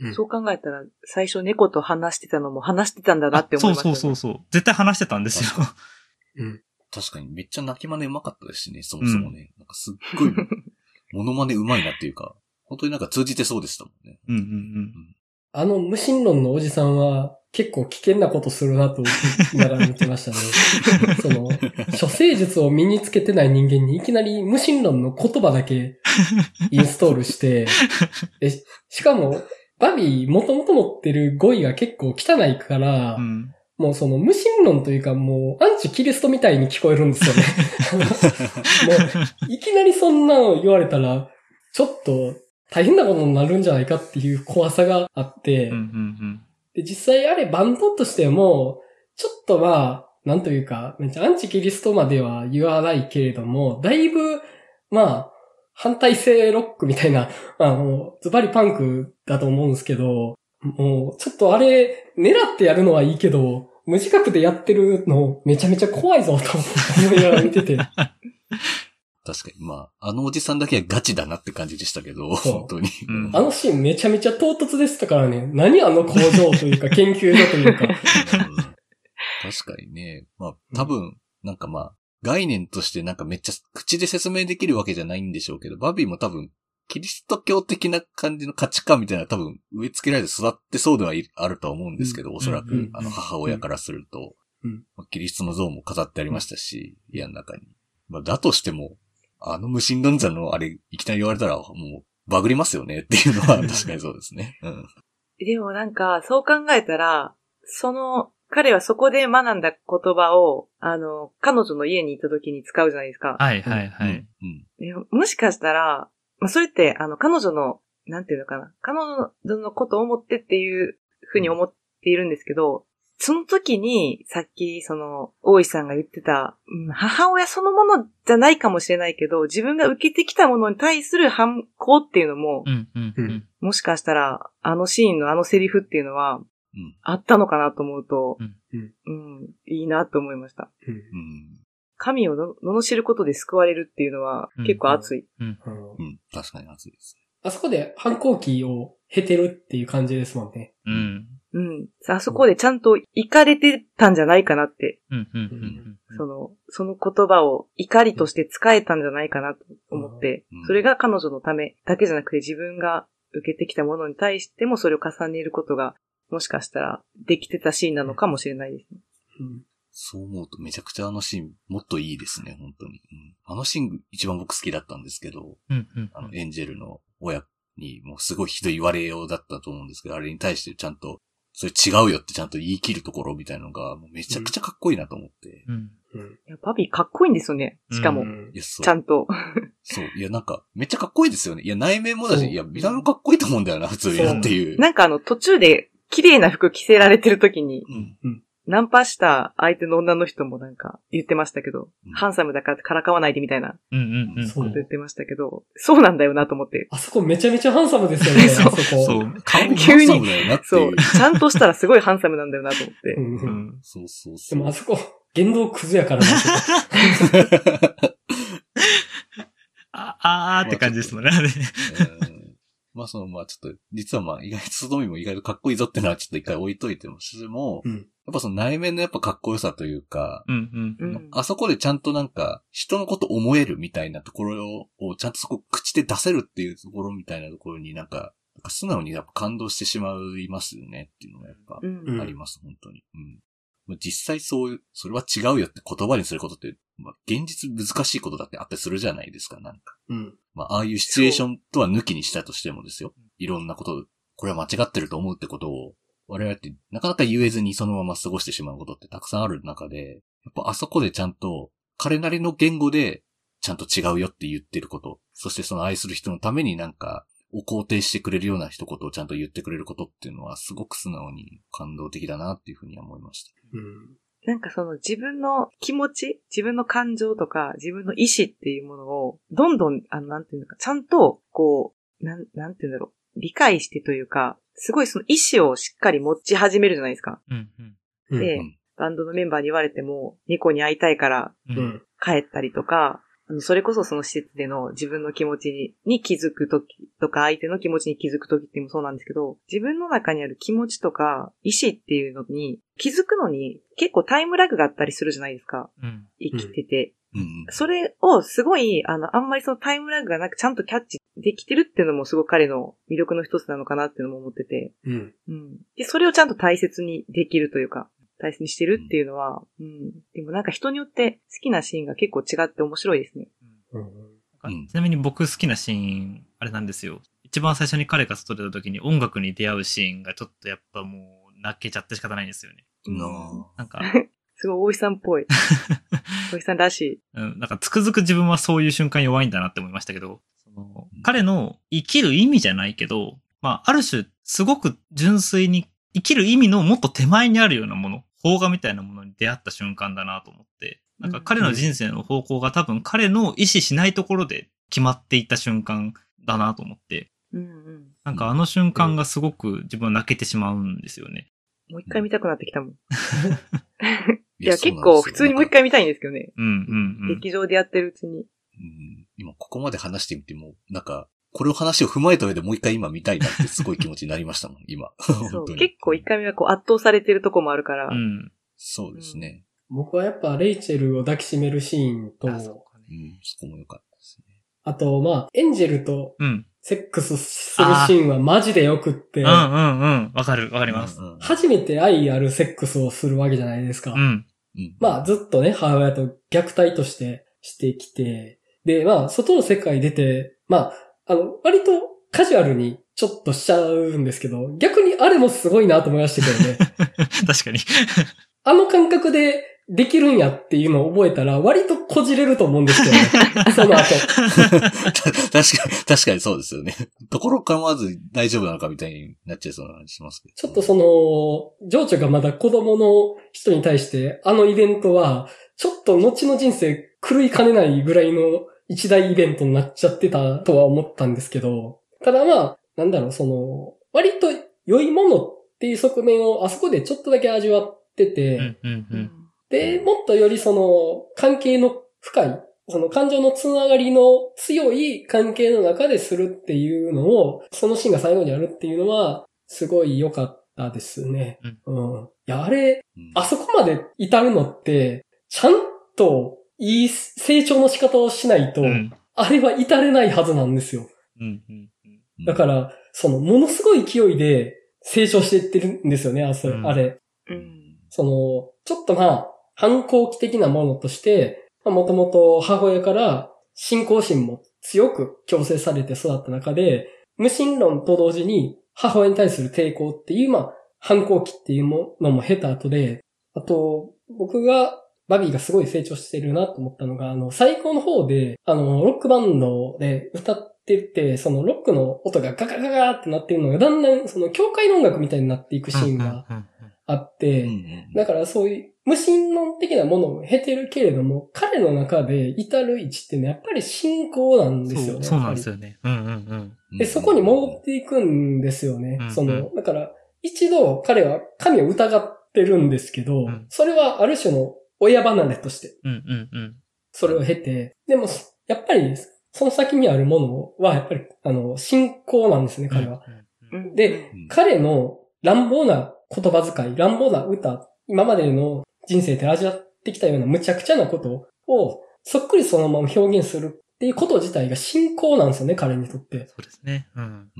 [SPEAKER 3] うん
[SPEAKER 2] そう考えたら、最初猫と話してたのも話してたんだなって思いました、
[SPEAKER 4] そう
[SPEAKER 2] ね。
[SPEAKER 4] そうそうそう。絶対話してたんですよ。
[SPEAKER 3] うん。
[SPEAKER 1] 確かにめっちゃ泣き真似うまかったですしね、そもそもね。なんかすっごい、モノマネうまいなっていうか、本当になんか通じてそうでしたもんね。
[SPEAKER 4] うんうんうん。
[SPEAKER 3] あの無神論のおじさんは結構危険なことするなと言いながら見てましたね。その、処世術を身につけてない人間にいきなり無神論の言葉だけインストールして、でしかも、バビーもともと持ってる語彙が結構汚いから、
[SPEAKER 4] うん。
[SPEAKER 3] もうその無神論というかもうアンチキリストみたいに聞こえるんですよね。もういきなりそんなの言われたら、ちょっと大変なことになるんじゃないかっていう怖さがあって、
[SPEAKER 4] うんうん
[SPEAKER 3] で実際あれバンドとしても、ちょっとまあ、なんというか、めっちゃアンチキリストまでは言わないけれども、だいぶ、まあ、反対性ロックみたいな、ま あもう、ズバリパンクだと思うんですけど、もう、ちょっとあれ、狙ってやるのはいいけど、無自覚でやってるのめちゃめちゃ怖いぞと思いながら見てて。
[SPEAKER 1] 確かに、まあ、あのおじさんだけはガチだなって感じでしたけど、本当に。
[SPEAKER 4] うん
[SPEAKER 3] あのシーンめちゃめちゃ唐突でしたからね。何あの工場というか研究所というか。
[SPEAKER 1] うん確かにね。まあ、多分、なんかまあ、概念としてなんかめっちゃ口で説明できるわけじゃないんでしょうけど、バビーも多分、キリスト教的な感じの価値観みたいな多分植え付けられて育ってそうではいあるとは思うんですけど、おそらく、
[SPEAKER 3] うん
[SPEAKER 1] あの母親からすると、キリストの像も飾ってありましたし、家の中に。まあ、だとしても、あの無神論者のあれ、いきなり言われたら、もう、バグりますよねっていうのは 確かにそうですね。うん。
[SPEAKER 2] でもなんか、そう考えたら、その、彼はそこで学んだ言葉を、あの、彼女の家に行った時に使うじゃないですか。
[SPEAKER 4] はいはいはい。
[SPEAKER 1] うん。
[SPEAKER 2] でもしかしたら、まあ、それって、あの、彼女の、なんていうのかな、彼女のことを思ってっていうふうに思っているんですけど、その時に、さっき、その、大石さんが言ってた、うん母親そのものじゃないかもしれないけど、自分が受けてきたものに対する反抗っていうのも、
[SPEAKER 4] うんうんうん。
[SPEAKER 2] もしかしたら、あのシーンのあのセリフっていうのは、
[SPEAKER 1] うん
[SPEAKER 2] あったのかなと思うと、
[SPEAKER 3] うん
[SPEAKER 2] うんいいなと思いました。
[SPEAKER 3] うん
[SPEAKER 1] うん。
[SPEAKER 2] 神をの罵ることで救われるっていうのは
[SPEAKER 4] うん
[SPEAKER 2] 結構熱い。
[SPEAKER 3] うん
[SPEAKER 1] うん。確かに熱いです。
[SPEAKER 3] あそこで反抗期を経てるっていう感じですもんね。
[SPEAKER 4] うん。
[SPEAKER 2] うん。あそこでちゃんと行かれてたんじゃないかなって、
[SPEAKER 4] うんうんうん
[SPEAKER 2] その、その言葉を怒りとして使えたんじゃないかなと思って
[SPEAKER 1] うん、
[SPEAKER 2] それが彼女のためだけじゃなくて自分が受けてきたものに対してもそれを重ねることが、もしかしたらできてたシーンなのかもしれないですね。
[SPEAKER 3] うん
[SPEAKER 1] そう思うとめちゃくちゃあのシーンもっといいですね、本当に。うん、あのシーン一番僕好きだったんですけど、
[SPEAKER 4] うんうん
[SPEAKER 1] あのエンジェルの親にもうすごいひどい言われようだったと思うんですけど、あれに対してちゃんと、それ違うよってちゃんと言い切るところみたいなのが、めちゃくちゃかっこいいなと思って。
[SPEAKER 4] うん。
[SPEAKER 3] うん
[SPEAKER 2] いや、バビーかっこいいんですよね。しかも、
[SPEAKER 3] うん
[SPEAKER 2] ちゃ。んと。
[SPEAKER 1] そう。いや、なんか、めっちゃかっこいいですよね。いや、内面もだし、いや、見た目もかっこいいと思うんだよな、普通になっていう。
[SPEAKER 2] なんかあの、途中で綺麗な服着せられてる時に、
[SPEAKER 1] うん。
[SPEAKER 2] ナンパした相手の女の人もなんか言ってましたけど、
[SPEAKER 1] うん
[SPEAKER 2] ハンサムだからからかわないでみたいなこ
[SPEAKER 4] うんうんうん。
[SPEAKER 3] そう
[SPEAKER 2] と言ってましたけど、そうなんだよなと思って。
[SPEAKER 3] あそこめちゃめちゃハンサムですよね、
[SPEAKER 2] そう
[SPEAKER 3] あそこ。
[SPEAKER 4] そう。
[SPEAKER 1] 顔も
[SPEAKER 2] 急に
[SPEAKER 1] ハンサムだよなって
[SPEAKER 2] そう。。ちゃんとしたらすごいハンサムなんだよなと思って
[SPEAKER 3] う。ん
[SPEAKER 4] う
[SPEAKER 3] うん
[SPEAKER 4] ん。
[SPEAKER 1] そうそうそう。
[SPEAKER 3] でもあそこ、言動クズやからな。
[SPEAKER 4] あ、あーって感じですもんね。あれね
[SPEAKER 1] うんまあその、まあちょっと、実はまあ意外と、つどみも意外とかっこいいぞってのはちょっと一回置いといてもしても、
[SPEAKER 3] うん
[SPEAKER 1] やっぱその内面のやっぱかっこよさというか、
[SPEAKER 4] うんうん。
[SPEAKER 2] うん。
[SPEAKER 1] あそこでちゃんとなんか、人のこと思えるみたいなところを、ちゃんとそこ口で出せるっていうところみたいなところになんか、なんか素直にやっぱ感動してしまいますよねっていうのがやっぱ
[SPEAKER 2] うん
[SPEAKER 3] うん
[SPEAKER 1] あります、本当に。うん。まあ実際そういう、それは違うよって言葉にすることって、まあ現実難しいことだってあったりするじゃないですか、なんか。
[SPEAKER 3] うん。
[SPEAKER 1] まあ、ああいうシチュエーションとは抜きにしたとしてもですよ。いろんなこと、これは間違ってると思うってことを、我々ってなかなか言えずにそのまま過ごしてしまうことってたくさんある中で、やっぱあそこでちゃんと、彼なりの言語で、ちゃんと違うよって言ってること、そしてその愛する人のためになんか、を肯定してくれるような一言をちゃんと言ってくれることっていうのはすごく素直に感動的だなっていうふうには思いました。
[SPEAKER 3] うん。
[SPEAKER 2] なんかその自分の気持ち、自分の感情とか、自分の意志っていうものを、どんどん、あの、なんていうのか、ちゃんと、こう、なん、なんていうんだろう、理解してというか、すごいその意志をしっかり持ち始めるじゃないですか。
[SPEAKER 4] うんうん。
[SPEAKER 3] うん。
[SPEAKER 2] で
[SPEAKER 1] うん
[SPEAKER 2] バンドのメンバーに言われても、猫に会いたいから。帰ったりとか、それこそその施設での自分の気持ちにに気づくときとか、相手の気持ちに気づくときっていうのもそうなんですけど、自分の中にある気持ちとか、意志っていうのに気づくのに結構タイムラグがあったりするじゃないですか。
[SPEAKER 4] うん。
[SPEAKER 2] 生きてて。
[SPEAKER 1] うんうん。
[SPEAKER 2] それをすごい、あの、あんまりそのタイムラグがなくちゃんとキャッチできてるっていうのもすごい彼の魅力の一つなのかなっていうのも思ってて。
[SPEAKER 3] うん。
[SPEAKER 2] うん。で、それをちゃんと大切にできるというか、大切にしてるっていうのは、うん。でもなんか人によって好きなシーンが結構違って面白いですね。
[SPEAKER 3] うん。
[SPEAKER 1] うん
[SPEAKER 4] ちなみに僕好きなシーン、あれなんですよ。一番最初に彼が外出た時に音楽に出会うシーンがちょっとやっぱもう泣けちゃって仕方ないんですよね。
[SPEAKER 1] な
[SPEAKER 4] なんか、
[SPEAKER 2] すごい大石さんっぽい。大石さんらしい。
[SPEAKER 4] うん、なんかつくづく自分はそういう瞬間弱いんだなって思いましたけど、その
[SPEAKER 1] うん
[SPEAKER 4] 彼の生きる意味じゃないけど、まあ、ある種、すごく純粋に生きる意味のもっと手前にあるようなもの、邦画みたいなものに出会った瞬間だなと思って、なんか彼の人生の方向が多分彼の意思しないところで決まっていった瞬間だなと思って。なんかあの瞬間がすごく自分は泣けてしまうんですよね。
[SPEAKER 2] もう一回見たくなってきたもん。い
[SPEAKER 1] い
[SPEAKER 2] や、結構普通にもう一回見たいんですけどね。
[SPEAKER 4] うんうんうん。
[SPEAKER 2] 劇場でやってるうちに。
[SPEAKER 1] うん今ここまで話してみても、なんか、これを話を踏まえた上でもう一回今見たいなってすごい気持ちになりましたもん、今。
[SPEAKER 2] そう。結構一回目はこう圧倒されてるとこもあるから。
[SPEAKER 4] うん。
[SPEAKER 1] そうですね。
[SPEAKER 3] 僕はやっぱレイチェルを抱きしめるシーンと、
[SPEAKER 4] あそうかね
[SPEAKER 1] うん、そこも良かったですね。
[SPEAKER 3] あと、まあ、エンジェルと
[SPEAKER 4] うん。
[SPEAKER 3] セックスするシーンはマジでよくって、
[SPEAKER 4] うんうんうん。わかる、わかります。
[SPEAKER 1] うんうん
[SPEAKER 3] 初めて愛あるセックスをするわけじゃないですか。
[SPEAKER 4] うん。
[SPEAKER 1] うん
[SPEAKER 3] まあ、ずっとね、母親と虐待としてしてきて、で、まあ、外の世界出て、まあ、あの、割とカジュアルにちょっとしちゃうんですけど、逆にあれもすごいなと思いましたけどね。
[SPEAKER 4] 確かに。
[SPEAKER 3] あの感覚でできるんやっていうのを覚えたら、割とこじれると思うんですよね。その後。
[SPEAKER 1] た 確かに、確かにそうですよね。ところ構わず大丈夫なのかみたいになっちゃいそうな感じしますけど。
[SPEAKER 3] ちょっとその、情緒がまだ子供の人に対して、あのイベントは、ちょっと後の人生狂いかねないぐらいの一大イベントになっちゃってたとは思ったんですけど、ただまあ、なんだろう、その、割と良いものっていう側面をあそこでちょっとだけ味わってて、
[SPEAKER 4] うんうんうん。
[SPEAKER 3] で、もっとよりその、関係の深い、その感情のつながりの強い関係の中でするっていうのを、そのシーンが最後にあるっていうのは、すごい良かったですね。うん。いや、あれ、
[SPEAKER 1] うん
[SPEAKER 3] あそこまで至るのって、ちゃんといい成長の仕方をしないと、
[SPEAKER 4] うん
[SPEAKER 3] あれは至れないはずなんですよ。
[SPEAKER 4] うんうん
[SPEAKER 1] うん
[SPEAKER 3] だから、その、ものすごい勢いで成長していってるんですよね、あそ
[SPEAKER 4] うん
[SPEAKER 3] あれ。
[SPEAKER 2] うん。
[SPEAKER 3] その、ちょっとまあ、反抗期的なものとして、もともと母親から信仰心も強く強制されて育った中で、無神論と同時に母親に対する抵抗っていう、まあ、反抗期っていうものも経た後で、あと、僕が、バビーがすごい成長してるなと思ったのが、あの、最高の方で、あの、ロックバンドで歌ってて、そのロックの音がガガガガーってなってるのが、だんだんその教会の音楽みたいになっていくシーンが
[SPEAKER 4] うんうん
[SPEAKER 3] あって、
[SPEAKER 1] うんうん
[SPEAKER 3] だからそういう無神論的なものを経てるけれども、彼の中で至る位置っていうのはやっぱり信仰なんですよね。
[SPEAKER 4] そうなんです
[SPEAKER 3] よ。
[SPEAKER 4] よね。うんうんうん。
[SPEAKER 3] で、そこに戻っていくんですよね。
[SPEAKER 4] うん
[SPEAKER 3] その、だから、一度彼は神を疑ってるんですけど、
[SPEAKER 4] うん
[SPEAKER 3] それはある種の親離れとして、
[SPEAKER 4] うんうんうん。
[SPEAKER 3] それを経て、でも、やっぱり、その先にあるものは、やっぱり、あの、信仰なんですね、彼は。
[SPEAKER 4] うん
[SPEAKER 2] うん
[SPEAKER 3] で、
[SPEAKER 1] うん
[SPEAKER 3] 彼の乱暴な言葉遣い、乱暴な歌、今までの人生で味わってきたような無茶苦茶なことを、そっくりそのまま表現するっていうこと自体が信仰なんですよね、彼にとって。
[SPEAKER 4] そうですね。うん。
[SPEAKER 1] うん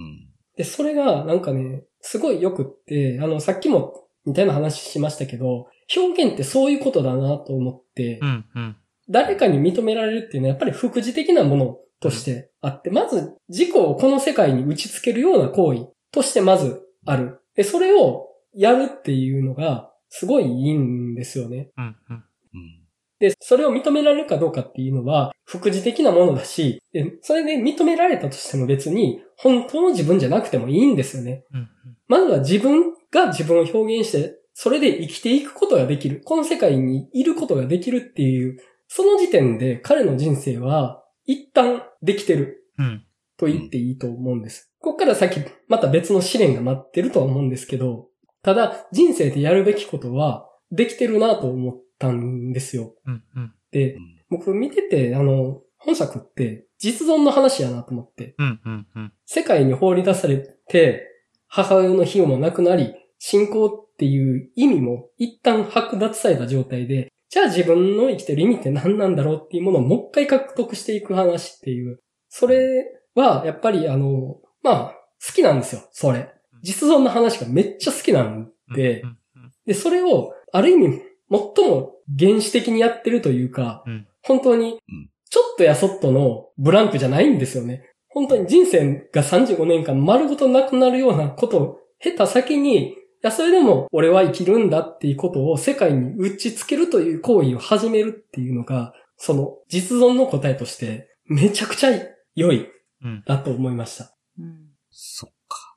[SPEAKER 3] で、それがなんかね、すごい良くって、あの、さっきも似たような話しましたけど、表現ってそういうことだなと思って、
[SPEAKER 4] うんうん。
[SPEAKER 3] 誰かに認められるっていうのはやっぱり副次的なものとしてあって、まず自己をこの世界に打ち付けるような行為としてまずある。で、それをやるっていうのがすごいいいんですよね。
[SPEAKER 4] うんうん。
[SPEAKER 1] うん
[SPEAKER 3] で、それを認められるかどうかっていうのは副次的なものだし、でそれで認められたとしても別に本当の自分じゃなくてもいいんですよね。
[SPEAKER 4] うん
[SPEAKER 3] まずは自分が自分を表現して、それで生きていくことができる。この世界にいることができるっていう、その時点で彼の人生は一旦できてる
[SPEAKER 4] うん。
[SPEAKER 3] と言っていいと思うんです。ここから先、また別の試練が待ってるとは思うんですけど、ただ人生でやるべきことはできてるなと思ったんですよ。
[SPEAKER 4] うんうん。
[SPEAKER 3] で
[SPEAKER 1] う、ん
[SPEAKER 3] 僕見てて、あの、本作って実存の話やなと思って、
[SPEAKER 4] うんうんうん。
[SPEAKER 3] 世界に放り出されて、母親の費用もなくなり、信仰っていう意味も一旦剥奪された状態で、じゃあ自分の生きてる意味って何なんだろうっていうものをもう一回獲得していく話っていう。それは、やっぱりあの、まあ、好きなんですよ、それ。実存の話がめっちゃ好きなんで
[SPEAKER 4] う、ん
[SPEAKER 3] で、それを、ある意味、最も原始的にやってるというか、
[SPEAKER 4] うん
[SPEAKER 3] 本当に、ちょっとやそっとのブランクじゃないんですよね。本当に人生が35年間丸ごとなくなるようなことを経た先に、や、それでも俺は生きるんだっていうことを世界に打ちつけるという行為を始めるっていうのが、その実存の答えとしてめちゃくちゃ良い
[SPEAKER 4] うん。
[SPEAKER 3] だと思いました。
[SPEAKER 2] うん。
[SPEAKER 1] そっか。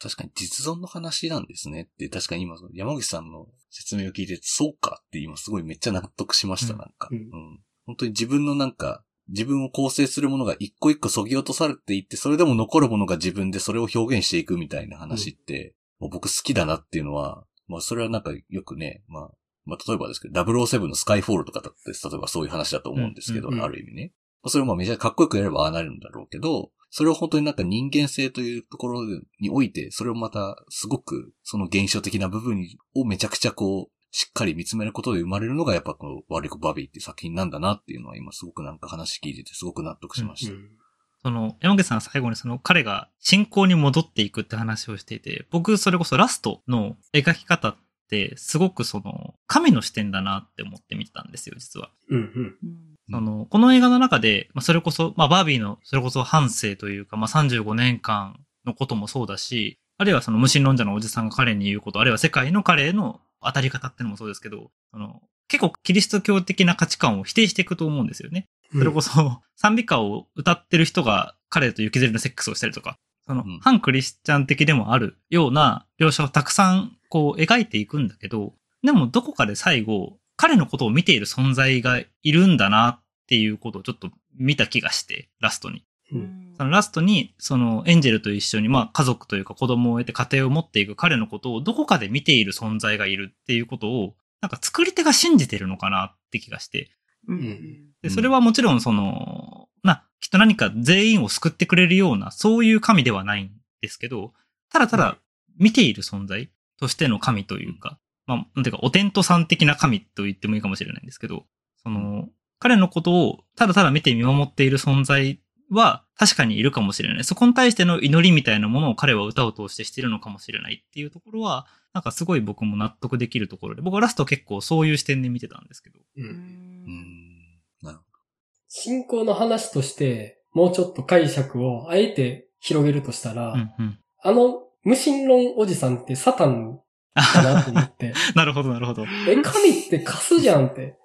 [SPEAKER 1] 確かに実存の話なんですねって、確かに今、山口さんの説明を聞いて、そうかって今すごいめっちゃ納得しました、
[SPEAKER 4] うん
[SPEAKER 1] なんか、
[SPEAKER 3] う
[SPEAKER 1] うんん。本当に自分のなんか、自分を構成するものが一個一個削ぎ落とされていって、それでも残るものが自分でそれを表現していくみたいな話って、僕好きだなっていうのは、まあそれはなんかよくね、まあ、まあ例えばですけど、007のスカイフォールとかだって、例えばそういう話だと思うんですけど、
[SPEAKER 3] うんうん
[SPEAKER 1] ある意味ね。まあそれをまあめちゃかっこよくやればああなるんだろうけど、それを本当になんか人間性というところにおいて、それをまたすごくその現象的な部分をめちゃくちゃこう、しっかり見つめることで生まれるのがやっぱこのワリコバビーっていう作品なんだなっていうのは今すごくなんか話聞いててすごく納得しました。
[SPEAKER 3] うん
[SPEAKER 4] その、山口さんが最後にその彼が信仰に戻っていくって話をしていて、僕それこそラストの描き方ってすごくその、神の視点だなって思って見てたんですよ、実は。
[SPEAKER 3] うんうん。
[SPEAKER 2] うん
[SPEAKER 4] その、この映画の中で、まあ、それこそ、まあ、バービーの、それこそ半生というか、まあ、35年間のこともそうだし、あるいはその無神論者のおじさんが彼に言うこと、あるいは世界の彼への当たり方っていうのもそうですけど、あの、結構キリスト教的な価値観を否定していくと思うんですよね。それこそ、賛美歌を歌ってる人が彼と雪ゼリのセックスをしたりとか、その
[SPEAKER 1] うん、
[SPEAKER 4] 反クリスチャン的でもあるような描写をたくさんこう描いていくんだけど、でもどこかで最後、彼のことを見ている存在がいるんだなっていうことをちょっと見た気がして、ラストに。
[SPEAKER 3] うん
[SPEAKER 4] そのラストに、そのエンジェルと一緒に、まあ家族というか子供を得て家庭を持っていく彼のことをどこかで見ている存在がいるっていうことを、なんか作り手が信じてるのかなって気がして。で、それはもちろんその、な、きっと何か全員を救ってくれるような、そういう神ではないんですけど、ただただ見ている存在としての神というか、まあ、なんていうか、お天道さん的な神と言ってもいいかもしれないんですけど、その、彼のことをただただ見て見守っている存在は確かにいるかもしれない。そこに対しての祈りみたいなものを彼は歌を通してしているのかもしれないっていうところは、なんかすごい僕も納得できるところで、僕はラスト結構そういう視点で見てたんですけど。
[SPEAKER 3] う
[SPEAKER 2] うん
[SPEAKER 1] うんん。なるほ
[SPEAKER 3] 信仰の話として、もうちょっと解釈をあえて広げるとしたら、
[SPEAKER 4] うんうん。
[SPEAKER 3] あの無神論おじさんってサタンかなと思って、
[SPEAKER 4] なるほど、なるほど。
[SPEAKER 3] え、神ってカスじゃんって、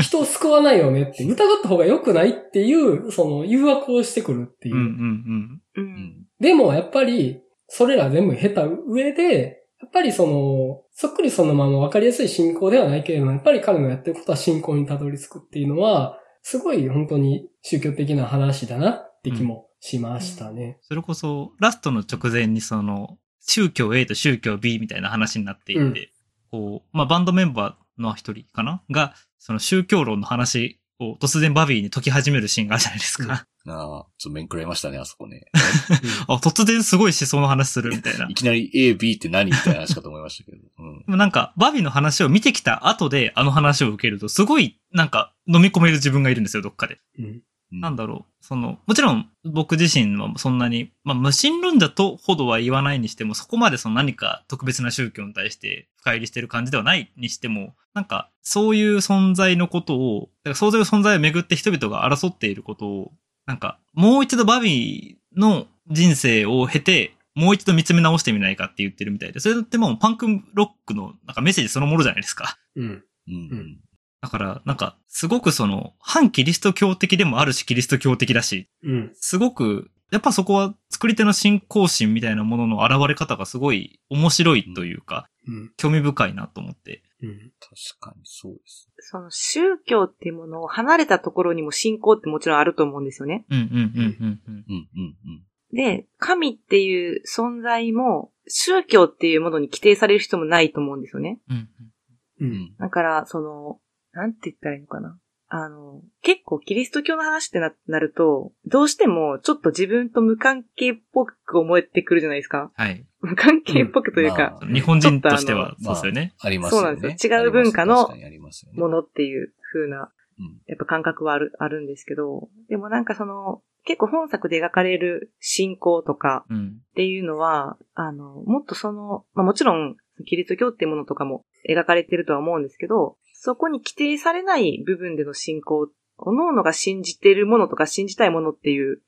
[SPEAKER 3] 人を救わないよねって、疑った方が良くないっていう、その誘惑をしてくるっていう。
[SPEAKER 4] うんうん
[SPEAKER 2] う。
[SPEAKER 1] んん。
[SPEAKER 3] でもやっぱり、それら全部経た上で、やっぱりその、そっくりそのまま分かりやすい信仰ではないけれども、やっぱり彼のやってることは信仰にたどり着くっていうのは、すごい本当に宗教的な話だなって気もしましたね。
[SPEAKER 4] それこそ、ラストの直前にその、宗教 A と宗教 B みたいな話になっていて、
[SPEAKER 3] うん
[SPEAKER 4] こう、まあ、バンドメンバーの一人かな？が、その宗教論の話を突然バビーに解き始めるシーンがあるじゃないですか。
[SPEAKER 3] うん
[SPEAKER 1] ああ、ちょっと面食らいましたね、あそこね。
[SPEAKER 4] あ、突然すごい思想の話するみたいな。
[SPEAKER 1] いきなり A、B って何みたいな話かと思いましたけど。うん。
[SPEAKER 4] でもなんか、バビーの話を見てきた後であの話を受けると、すごい、なんか、飲み込める自分がいるんですよ、どっかで。
[SPEAKER 3] うん
[SPEAKER 4] なんだろう。その、もちろん僕自身はそんなに、まあ無神論者とほどは言わないにしても、そこまでその何か特別な宗教に対して深入りしてる感じではないにしても、なんかそういう存在のことを、だからそういう存在をめぐって人々が争っていることを、なんかもう一度バビーの人生を経て、もう一度見つめ直してみないかって言ってるみたいで、それってもうパンクロックのなんかメッセージそのものじゃないですか。
[SPEAKER 3] うん。
[SPEAKER 1] うん。うん。
[SPEAKER 4] だから、なんか、すごくその、反キリスト教的でもあるし、キリスト教的だし、
[SPEAKER 3] うん。
[SPEAKER 4] すごく、やっぱそこは作り手の信仰心みたいなものの現れ方がすごい面白いというか、
[SPEAKER 3] うん。
[SPEAKER 4] 興味深いなと思って。
[SPEAKER 3] うん。
[SPEAKER 1] 確かにそうです。
[SPEAKER 2] その宗教っていうものを離れたところにも信仰ってもちろんあると思うんですよね。
[SPEAKER 4] うんうんうんうんうん。
[SPEAKER 1] うん、うん、うん。
[SPEAKER 2] で、神っていう存在も宗教っていうものに規定される人もないと思うんですよね。
[SPEAKER 4] うん
[SPEAKER 3] う。
[SPEAKER 1] うんん。
[SPEAKER 2] だから、その、なんて言ったらいいのかな？あの、結構キリスト教の話ってななると、どうしてもちょっと自分と無関係っぽく思えてくるじゃないですか。
[SPEAKER 4] はい。
[SPEAKER 2] 無関係っぽくという
[SPEAKER 1] うん
[SPEAKER 2] か、
[SPEAKER 1] ま
[SPEAKER 4] 日本人としてはそうですよね。
[SPEAKER 1] ありますよね。
[SPEAKER 2] そうなんですよ違う文化の。ものっていう風な、
[SPEAKER 1] うん。
[SPEAKER 2] やっぱ感覚はある、あるんですけど、でもなんかその、結構本作で描かれる信仰とか
[SPEAKER 4] うん。
[SPEAKER 2] っていうのは、あの、もっとその、まあもちろん、キリスト教っていうものとかも描かれてるとは思うんですけど、そこに規定されない部分での信仰、各々が信じてるものとか信じたいものっていう。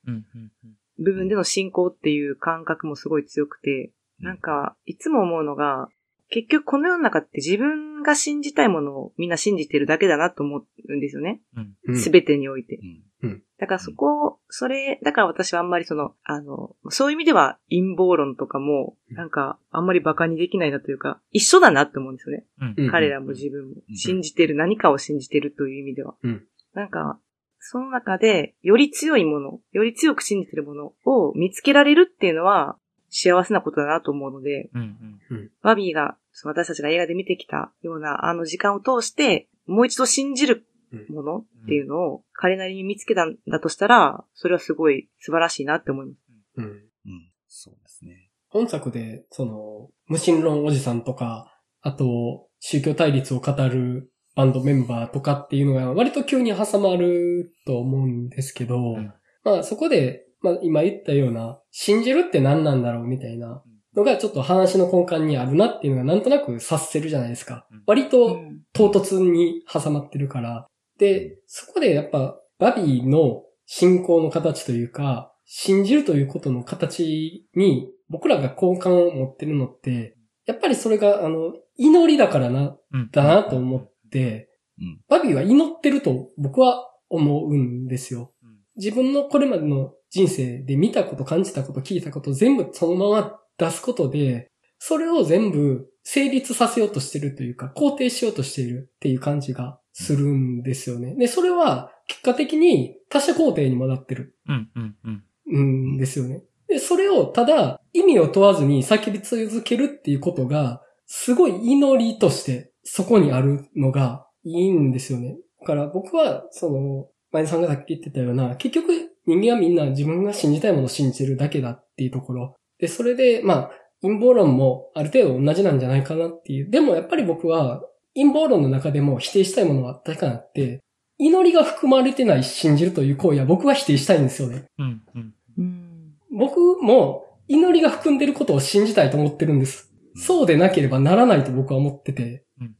[SPEAKER 2] 部分での信仰っていう感覚もすごい強くて、なんか、いつも思うのが、結局この世の中って自分が信じたいものをみんな信じてるだけだなと思うんですよね。
[SPEAKER 3] うん
[SPEAKER 2] すべてにおいて。
[SPEAKER 1] うん。
[SPEAKER 2] だからそこ、それ、だから私はあんまりその、あの、そういう意味では陰謀論とかも、なんか、あんまり馬鹿にできないなというか、一緒だなって思うんですよね。
[SPEAKER 4] うん。
[SPEAKER 3] うん
[SPEAKER 2] 彼らも自分も
[SPEAKER 1] う。ん
[SPEAKER 2] 信じてる、何かを信じてるという意味では。
[SPEAKER 3] うん
[SPEAKER 2] なんか、その中で、より強いもの、より強く信じてるものを見つけられるっていうのは、幸せなことだなと思うので、
[SPEAKER 4] うん。うん。
[SPEAKER 2] バビーが、私たちが映画で見てきたようなあの時間を通して、もう一度信じるものっていうのを彼なりに見つけたんだとしたら、それはすごい素晴らしいなって思います。
[SPEAKER 3] うん
[SPEAKER 1] うん。そうですね。
[SPEAKER 3] 本作で、その、無神論おじさんとか、あと、宗教対立を語るバンドメンバーとかっていうのが割と急に挟まると思うんですけど、
[SPEAKER 4] ん
[SPEAKER 3] まあそこで、まあ今言ったような、信じるって何なんだろうみたいなのがちょっと話の根幹にあるなっていうのがなんとなく察せるじゃないですか
[SPEAKER 4] うん。
[SPEAKER 3] 割と
[SPEAKER 2] うん
[SPEAKER 3] 唐突に挟まってるから。で、そこでやっぱバビーの信仰の形というか、信じるということの形に僕らが好感を持ってるのって、やっぱりそれがあの、祈りだからな、
[SPEAKER 4] うん。
[SPEAKER 3] だなと思って、
[SPEAKER 1] うん
[SPEAKER 3] バビーは祈ってると僕は思うんですよ。
[SPEAKER 4] うん。
[SPEAKER 3] 自分のこれまでの人生で見たこと、感じたこと、聞いたこと全部そのまま出すことで、それを全部成立させようとしてるというか、肯定しようとしているっていう感じがするんですよね。で、それは結果的に他者肯定にもなってる
[SPEAKER 4] うん。うん。うん。
[SPEAKER 3] うんですよね。で、それをただ意味を問わずに叫び続けるっていうことが、すごい祈りとしてそこにあるのがいいんですよね。だから僕は、その、前田さんがさっき言ってたような、結局人間はみんな自分が信じたいものを信じてるだけだっていうところ。で、それで、まあ、陰謀論もある程度同じなんじゃないかなっていう。でもやっぱり僕は陰謀論の中でも否定したいものは確かにあって、祈りが含まれてない信じるという行為は僕は否定したいんですよね。
[SPEAKER 4] うん。うん。
[SPEAKER 2] うん。
[SPEAKER 3] 僕も祈りが含んでることを信じたいと思ってるんです。そうでなければならないと僕は思ってて。
[SPEAKER 4] うん。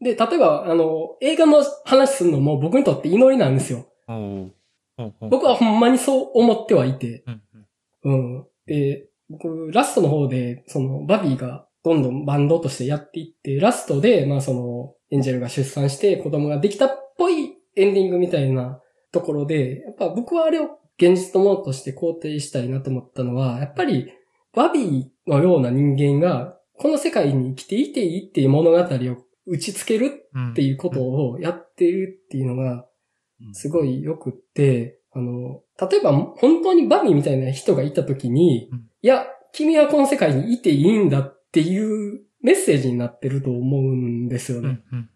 [SPEAKER 3] で、例えば、あの、映画の話するのも僕にとって祈りなんですよ。僕はほんまにそう思ってはいて。
[SPEAKER 4] うん。
[SPEAKER 3] で、僕、ラストの方で、その、バビーがどんどんバンドとしてやっていって、ラストで、まあその、エンジェルが出産して子供ができたっぽいエンディングみたいなところで、やっぱ僕はあれを現実のものとして肯定したいなと思ったのは、やっぱり、バビーのような人間が、この世界に生きていていいっていう物語を打ち付ける
[SPEAKER 4] うん。
[SPEAKER 3] っていうことをやっているっていうのが、すごい良くって、あの、例えば本当にバビーみたいな人がいたときに、
[SPEAKER 4] うん
[SPEAKER 3] いや、君はこの世界にいていいんだっていうメッセージになってると思うんですよね。
[SPEAKER 4] うん。うん。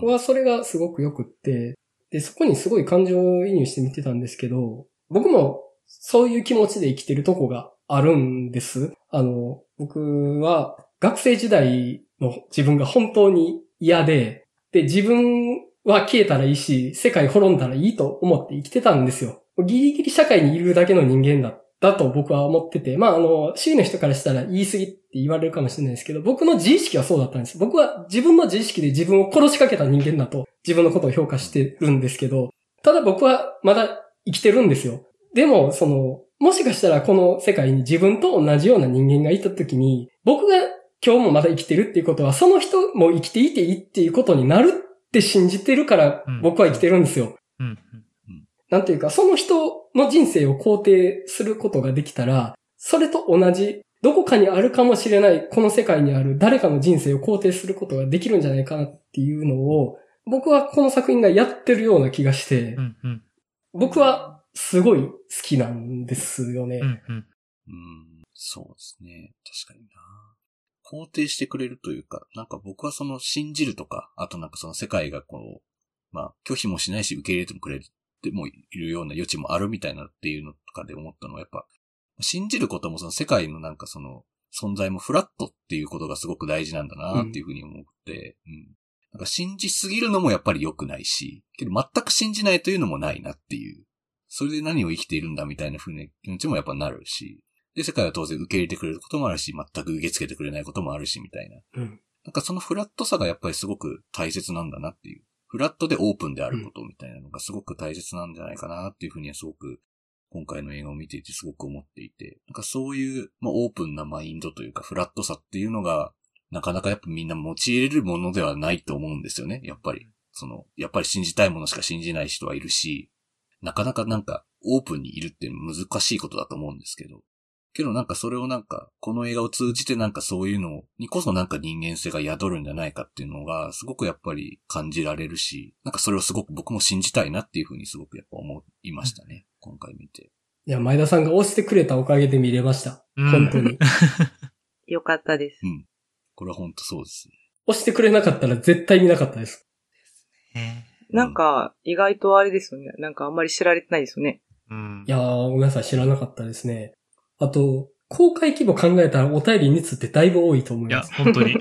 [SPEAKER 3] 僕はそれがすごく良くって、で、そこにすごい感情移入して見てたんですけど、僕もそういう気持ちで生きてるとこがあるんです。あの、僕は学生時代の自分が本当に嫌で、で、自分は消えたらいいし、世界滅んだらいいと思って生きてたんですよ。ギリギリ社会にいるだけの人間だだと僕は思ってて、まあ、あの、周囲の人からしたら言い過ぎって言われるかもしれないですけど、僕の自意識はそうだったんです。僕は自分の自意識で自分を殺しかけた人間だと自分のことを評価してるんですけど、ただ僕はまだ生きてるんですよ。でも、その、もしかしたらこの世界に自分と同じような人間がいたときに、僕が今日もまだ生きてるっていうことは、その人も生きていていいっていうことになるって信じてるから
[SPEAKER 4] うん、
[SPEAKER 3] 僕は生きてるんですよ。
[SPEAKER 4] うん。
[SPEAKER 3] なんていうか、その人の人生を肯定することができたら、それと同じ、どこかにあるかもしれない、この世界にある誰かの人生を肯定することができるんじゃないかなっていうのを、僕はこの作品がやってるような気がして
[SPEAKER 4] う、ん。うん。
[SPEAKER 3] 僕はすごい好きなんですよね
[SPEAKER 4] う。ん。うん。
[SPEAKER 1] うん、そうですね。確かにな。肯定してくれるというか、なんか僕はその信じるとか、あとなんかその世界がこう、まあ拒否もしないし受け入れてもくれてもいるような余地もあるみたいなっていうのとかで思ったのはやっぱ、信じることもその世界のなんかその存在もフラットっていうことがすごく大事なんだなっていうふうに思って、うん。なんか信じすぎるのもやっぱり良くないし、けど全く信じないというのもないなっていう。それで何を生きているんだみたいな風な気持ちもやっぱなるし、で、世界は当然受け入れてくれることもあるし、全く受け付けてくれないこともあるし、みたいな。
[SPEAKER 3] うん。
[SPEAKER 1] なんかそのフラットさがやっぱりすごく大切なんだなっていう。フラットでオープンであることみたいなのがすごく大切なんじゃないかなっていうふうにはすごく今回の映画を見ていてすごく思っていて、なんかそういう、まあ、オープンなマインドというかフラットさっていうのが、なかなかやっぱみんな用いれるものではないと思うんですよね。やっぱり。その、やっぱり信じたいものしか信じない人はいるし、なかなかなんかオープンにいるって難しいことだと思うんですけど。けどなんかそれをなんか、この映画を通じてなんかそういうのにこそなんか人間性が宿るんじゃないかっていうのが、すごくやっぱり感じられるし、なんかそれをすごく僕も信じたいなっていうふうにすごくやっぱ思いましたね。今回見て。
[SPEAKER 3] いや、前田さんが押してくれたおかげで見れました。
[SPEAKER 4] うん
[SPEAKER 3] 本当に。
[SPEAKER 2] よかったです。
[SPEAKER 1] うん。これは本当そうですね。
[SPEAKER 3] 押してくれなかったら絶対見なかったです。
[SPEAKER 4] ね
[SPEAKER 2] なんか、意外とあれですよね。なんかあんまり知られてないですよね。
[SPEAKER 4] うん
[SPEAKER 3] い。やー、ごめんなさい、知らなかったですね。あと、公開規模考えたらお便り率ってだいぶ多いと思
[SPEAKER 4] いや
[SPEAKER 3] います。、
[SPEAKER 4] 本当に。
[SPEAKER 1] いや、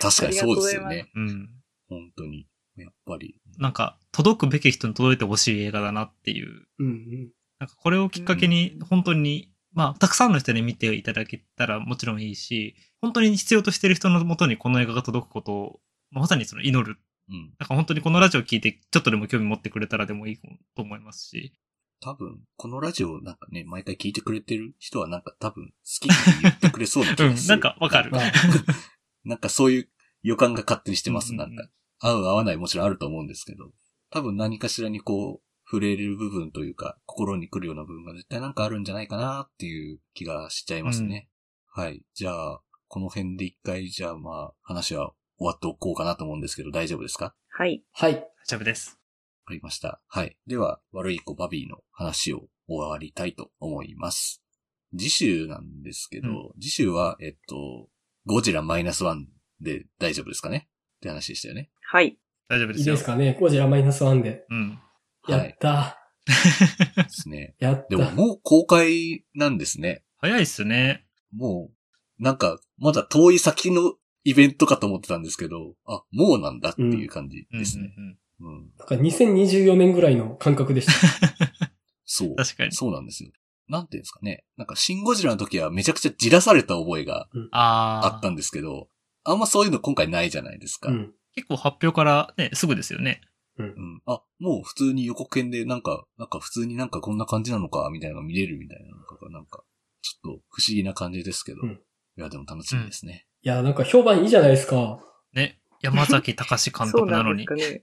[SPEAKER 1] 確かにそうですよね。
[SPEAKER 4] うん。
[SPEAKER 1] 本当に。やっぱり。
[SPEAKER 4] なんか、届くべき人に届いてほしい映画だなっていう。
[SPEAKER 3] うんうん。
[SPEAKER 4] なんかこれをきっかけに、本当に、まあ、たくさんの人に見ていただけたらもちろんいいし、本当に必要としている人のもとにこの映画が届くことを、まさにその祈る。
[SPEAKER 1] うん。
[SPEAKER 4] なんか本当にこのラジオを聞いて、ちょっとでも興味持ってくれたらでもいいと思いますし。
[SPEAKER 1] 多分、このラジオなんかね、毎回聞いてくれてる人はなんか多分好きって言ってくれそうな気
[SPEAKER 4] うん
[SPEAKER 1] がす、る。
[SPEAKER 4] なんかわかる。
[SPEAKER 3] まあ
[SPEAKER 1] なんかそういう予感が勝手にしてます。
[SPEAKER 4] うんうんうん
[SPEAKER 1] なんか、合う合わないもちろんあると思うんですけど、多分何かしらにこう、触れる部分というか、心に来るような部分が絶対なんかあるんじゃないかなっていう気がしちゃいますね。はい。じゃあ、この辺で一回、じゃあまあ、話は終わっておこうかなと思うんですけど、大丈夫ですか？
[SPEAKER 2] はい。
[SPEAKER 3] はい。
[SPEAKER 4] 大丈夫です。
[SPEAKER 1] わかりました。はい。では、悪い子バビーの話を終わりたいと思います。次週なんですけど、
[SPEAKER 4] うん
[SPEAKER 1] 次週は、えっと、ゴジラマイナスワンで大丈夫ですかね？って話でしたよね。
[SPEAKER 2] はい。
[SPEAKER 3] いい
[SPEAKER 4] 大丈夫ですよ。
[SPEAKER 3] ですかね？ゴジラマイナスワンで。
[SPEAKER 4] うん。
[SPEAKER 3] や
[SPEAKER 1] はい。
[SPEAKER 3] った
[SPEAKER 1] ですね。
[SPEAKER 3] ー。やった
[SPEAKER 1] でももう公開なんですね。
[SPEAKER 4] 早いっすね。
[SPEAKER 1] もう、なんか、まだ遠い先のイベントかと思ってたんですけど、あ、もうなんだっていう感じ
[SPEAKER 4] うん
[SPEAKER 1] ですね。
[SPEAKER 4] うんうん
[SPEAKER 1] うん。
[SPEAKER 3] なんか2024年ぐらいの感覚でした。
[SPEAKER 1] そう。
[SPEAKER 4] 確かに
[SPEAKER 1] そうなんですよ。なんていうんですかね。なんか、シン・ゴジラの時はめちゃくちゃじらされた覚えが
[SPEAKER 4] ああ。
[SPEAKER 1] あったんですけど、あんまそういうの今回ないじゃないですか。うん。
[SPEAKER 3] うん。
[SPEAKER 4] 結構発表からね、すぐですよね。
[SPEAKER 1] あ、もう普通に予告編でなんか、なんか普通になんかこんな感じなのか、みたいなの見れるみたいなのが、なんか、ちょっと不思議な感じですけど。
[SPEAKER 3] うん
[SPEAKER 1] いや、でも楽しみですね。
[SPEAKER 3] いや、なんか評判いいじゃないですか。
[SPEAKER 4] ね。山崎隆監
[SPEAKER 2] そうな
[SPEAKER 4] 督なんのに。
[SPEAKER 2] ですかね。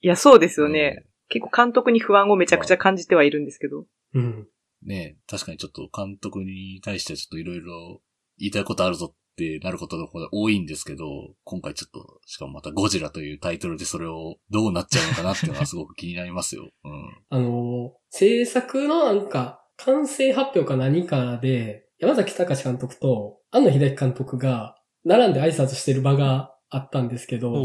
[SPEAKER 2] いや、そうですよね。結構監督に不安をめちゃくちゃ感じてはいるんですけど。
[SPEAKER 3] うん。
[SPEAKER 1] ね確かにちょっと監督に対してちょっといろいろ言いたいことあるぞってなることの方が多いんですけど、今回ちょっと、しかもまたゴジラというタイトルでそれをどうなっちゃうのかなっていうのはすごく気になりますよ。うん。
[SPEAKER 3] あのー、制作のなんか、完成発表か何かで、山崎隆監督と安野秀明監督が並んで挨拶してる場があったんですけど。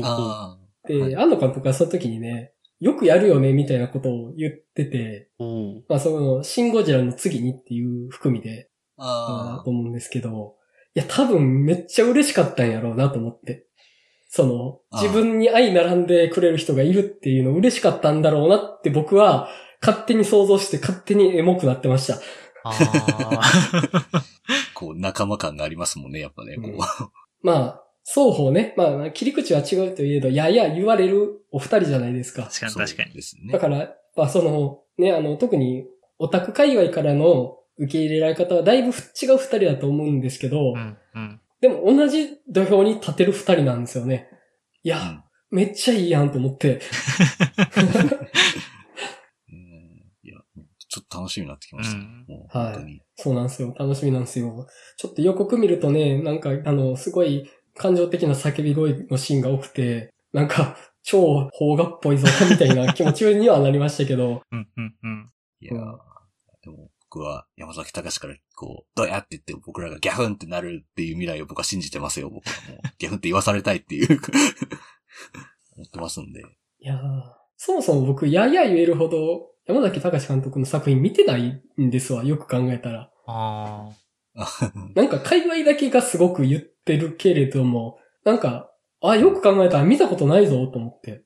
[SPEAKER 3] で、
[SPEAKER 1] はい
[SPEAKER 3] 安野監督がその時にね、よくやるよね、みたいなことを言ってて、
[SPEAKER 4] おー
[SPEAKER 3] まあその、シン・ゴジラの次にっていう含みで、
[SPEAKER 1] あ
[SPEAKER 3] と。思うんですけど、いや、多分めっちゃ嬉しかったんやろうなと思って。その、自分に相並んでくれる人がいるっていうの嬉しかったんだろうなって僕は勝手に想像して勝手にエモくなってました。
[SPEAKER 4] ああ。
[SPEAKER 1] こう、仲間感がありますもんね、やっぱね。こう
[SPEAKER 3] うんまあ、双方ね、まあ、切り口は違うといえど、やや言われるお二人じゃないですか。
[SPEAKER 4] 確かに確かに。
[SPEAKER 1] ですね
[SPEAKER 3] だ。から、やっぱその、ね、あの、特にオタク界隈からの受け入れられ方はだいぶ違う二人だと思うんですけど、
[SPEAKER 4] うん、うん。
[SPEAKER 3] でも同じ土俵に立てる二人なんですよね。いや、
[SPEAKER 1] うん
[SPEAKER 3] めっちゃいいやんと思って。
[SPEAKER 1] ちょっと楽しみになってきました。
[SPEAKER 3] はい
[SPEAKER 1] 本当に。
[SPEAKER 3] そうなんですよ。楽しみなんですよ。ちょっと予告見るとね、なんか、あの、すごい感情的な叫び声のシーンが多くて、なんか、超邦画っぽいぞ、みたいな気持ちにはなりましたけど、
[SPEAKER 4] うん、うん、うん。
[SPEAKER 1] いやー
[SPEAKER 3] うん
[SPEAKER 1] でも僕は山崎隆からこう、どうやって言って僕らがギャフンってなるっていう未来を僕は信じてますよ、僕はもう。ギャフンって言わされたいっていう、思ってますんで。
[SPEAKER 3] いやーそもそも僕、やや言えるほど、山崎隆監督の作品見てないんですわ、よく考えたら。
[SPEAKER 4] あ
[SPEAKER 3] なんか、界隈だけがすごく言ってるけれども、なんか、あ、よく考えたら見たことないぞ、と思って。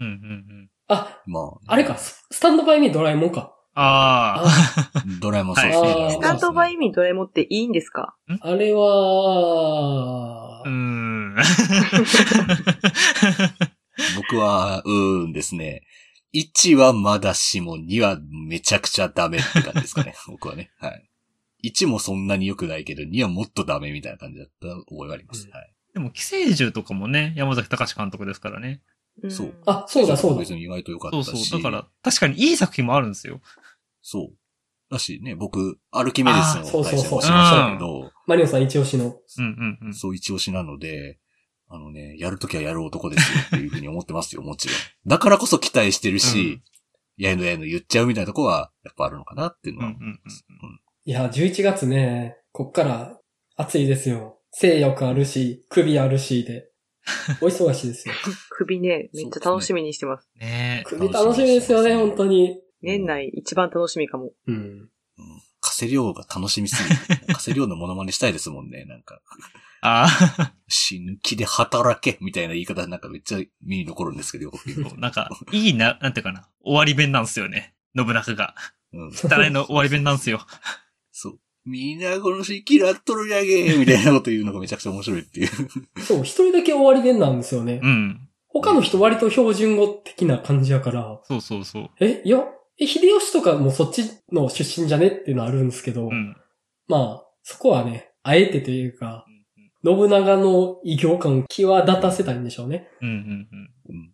[SPEAKER 4] あ。うん、うん、うん。
[SPEAKER 3] あ、
[SPEAKER 1] まあ、
[SPEAKER 3] あれか、ススタンドバイミードラえもんか。
[SPEAKER 4] ああ。
[SPEAKER 1] ドラえもんそうですね。
[SPEAKER 2] スタンドバイ
[SPEAKER 1] イ
[SPEAKER 2] ミードラえもんっていいんですか？
[SPEAKER 3] あれは
[SPEAKER 4] うー、ん。
[SPEAKER 1] 僕は、うーんですね。1はまだしも2はめちゃくちゃダメって感じですかね。僕はね。はい。1もそんなに良くないけど、2はもっとダメみたいな感じだった覚えがあります。
[SPEAKER 3] うん
[SPEAKER 1] はい。
[SPEAKER 4] でも、寄生獣とかもね、山崎隆監督ですからね。
[SPEAKER 2] うん
[SPEAKER 1] そう
[SPEAKER 3] あ、そうだそうだ。
[SPEAKER 1] 別に意外と良かったし。
[SPEAKER 4] そうそう。だから、確かにいい作品もあるんですよ。
[SPEAKER 1] そう。だしね、僕、アルキメデスの
[SPEAKER 3] あーそうそうそう
[SPEAKER 1] 対戦もしましたけど、
[SPEAKER 3] マリオさん一押しの。
[SPEAKER 4] うんうんうん。
[SPEAKER 1] そう一押しなので、あのね、やるときはやる男ですよっていうふうに思ってますよ、もちろん。だからこそ期待してるし、やいのやいの言っちゃうみたいなとこは、やっぱあるのかなっていうのは。
[SPEAKER 4] うんうんうん
[SPEAKER 3] いや、11月ね、こっから暑いですよ。性欲あるし、首あるしで。お忙しいですよ。
[SPEAKER 2] 首ね、めっちゃ楽しみにしてます。
[SPEAKER 4] ねえ。
[SPEAKER 3] 首楽しみですよね、本当に。
[SPEAKER 2] 年内一番楽しみかも。
[SPEAKER 3] うん。
[SPEAKER 1] うん。カセリョウが楽しみすぎて、カセリョウのモノマネしたいですもんね、なんか。
[SPEAKER 4] ああ、
[SPEAKER 1] 死ぬ気で働けみたいな言い方なんかめっちゃ耳に残るんですけど、
[SPEAKER 4] なんか、いいな、なんていうかな。終わり弁なんですよね。信長が。
[SPEAKER 1] うん。
[SPEAKER 4] 誰の終わり弁なんですよ。
[SPEAKER 1] そう。皆殺し嫌っとるやげみたいなこと言うのがめちゃくちゃ面白いっていう。
[SPEAKER 3] そう、一人だけ終わり弁なんですよね。
[SPEAKER 4] うん。
[SPEAKER 3] 他の人割と標準語的な感じやから、
[SPEAKER 4] そうそうそう。
[SPEAKER 3] え、いや、え、秀吉とかもそっちの出身じゃねっていうのはあるんですけど、
[SPEAKER 4] うん。
[SPEAKER 3] まあ、そこはね、あえてというか、信長の異形感を際立たせたいんでしょうね。
[SPEAKER 4] うんうんうん。
[SPEAKER 1] うん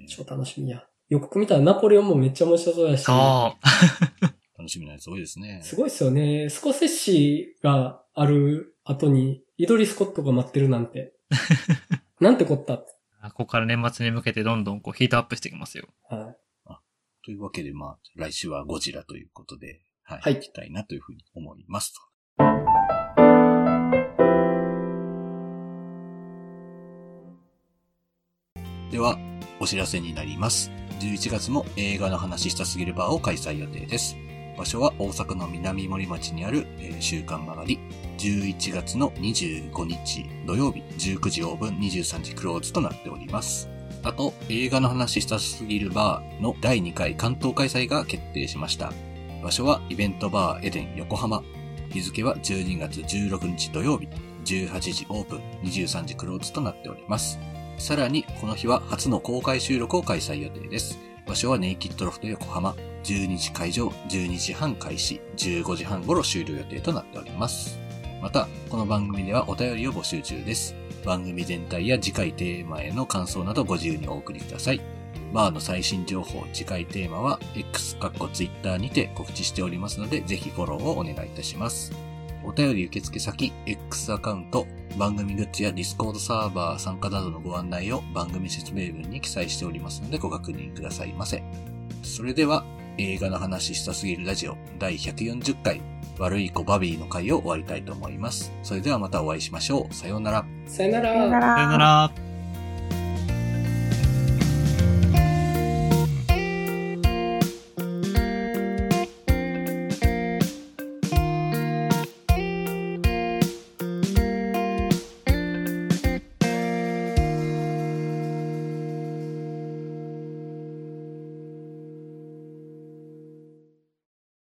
[SPEAKER 1] うん。
[SPEAKER 3] 超楽しみや。予告見たらナポレオンもめっちゃ面白そうやし、
[SPEAKER 4] そう。
[SPEAKER 1] 楽しみなやつ多いですね。
[SPEAKER 3] すごいっすよね。スコセッシがある後に、イドリスコットが待ってるなんて。なんてこった？
[SPEAKER 4] ここから年末に向けてどんどんこうヒートアップしていきますよ。
[SPEAKER 3] はい。
[SPEAKER 1] というわけで、まあ、来週はゴジラということで、はい。
[SPEAKER 3] はい
[SPEAKER 1] 行きたいなというふうに思いますと。では、お知らせになります。11月も映画の話したすぎるバーを開催予定です。場所は大阪の南森町にある、えー週刊曲がり。11月の25日土曜日19時オープン23時クローズとなっております。あと、映画の話したすぎるバーの第2回関東開催が決定しました。場所はイベントバーエデン横浜。日付は12月16日土曜日、18時オープン、23時クローズとなっております。さらに、この日は初の公開収録を開催予定です。場所はネイキッドロフト横浜。12時会場、12時半開始、15時半頃終了予定となっております。また、この番組ではお便りを募集中です。番組全体や次回テーマへの感想などご自由にお送りください。バーの最新情報、次回テーマは X かっこ Twitter にて告知しておりますので、ぜひフォローをお願いいたします。お便り受付先、X アカウント、番組グッズや Discord サーバー参加などのご案内を番組説明文に記載しておりますのでご確認くださいませ。それでは、映画の話したすぎるラジオ第140回、悪い子バビーの回を終わりたいと思います。それではまたお会いしましょう。さようなら。
[SPEAKER 3] さよなら。
[SPEAKER 2] さよなら
[SPEAKER 4] さよなら。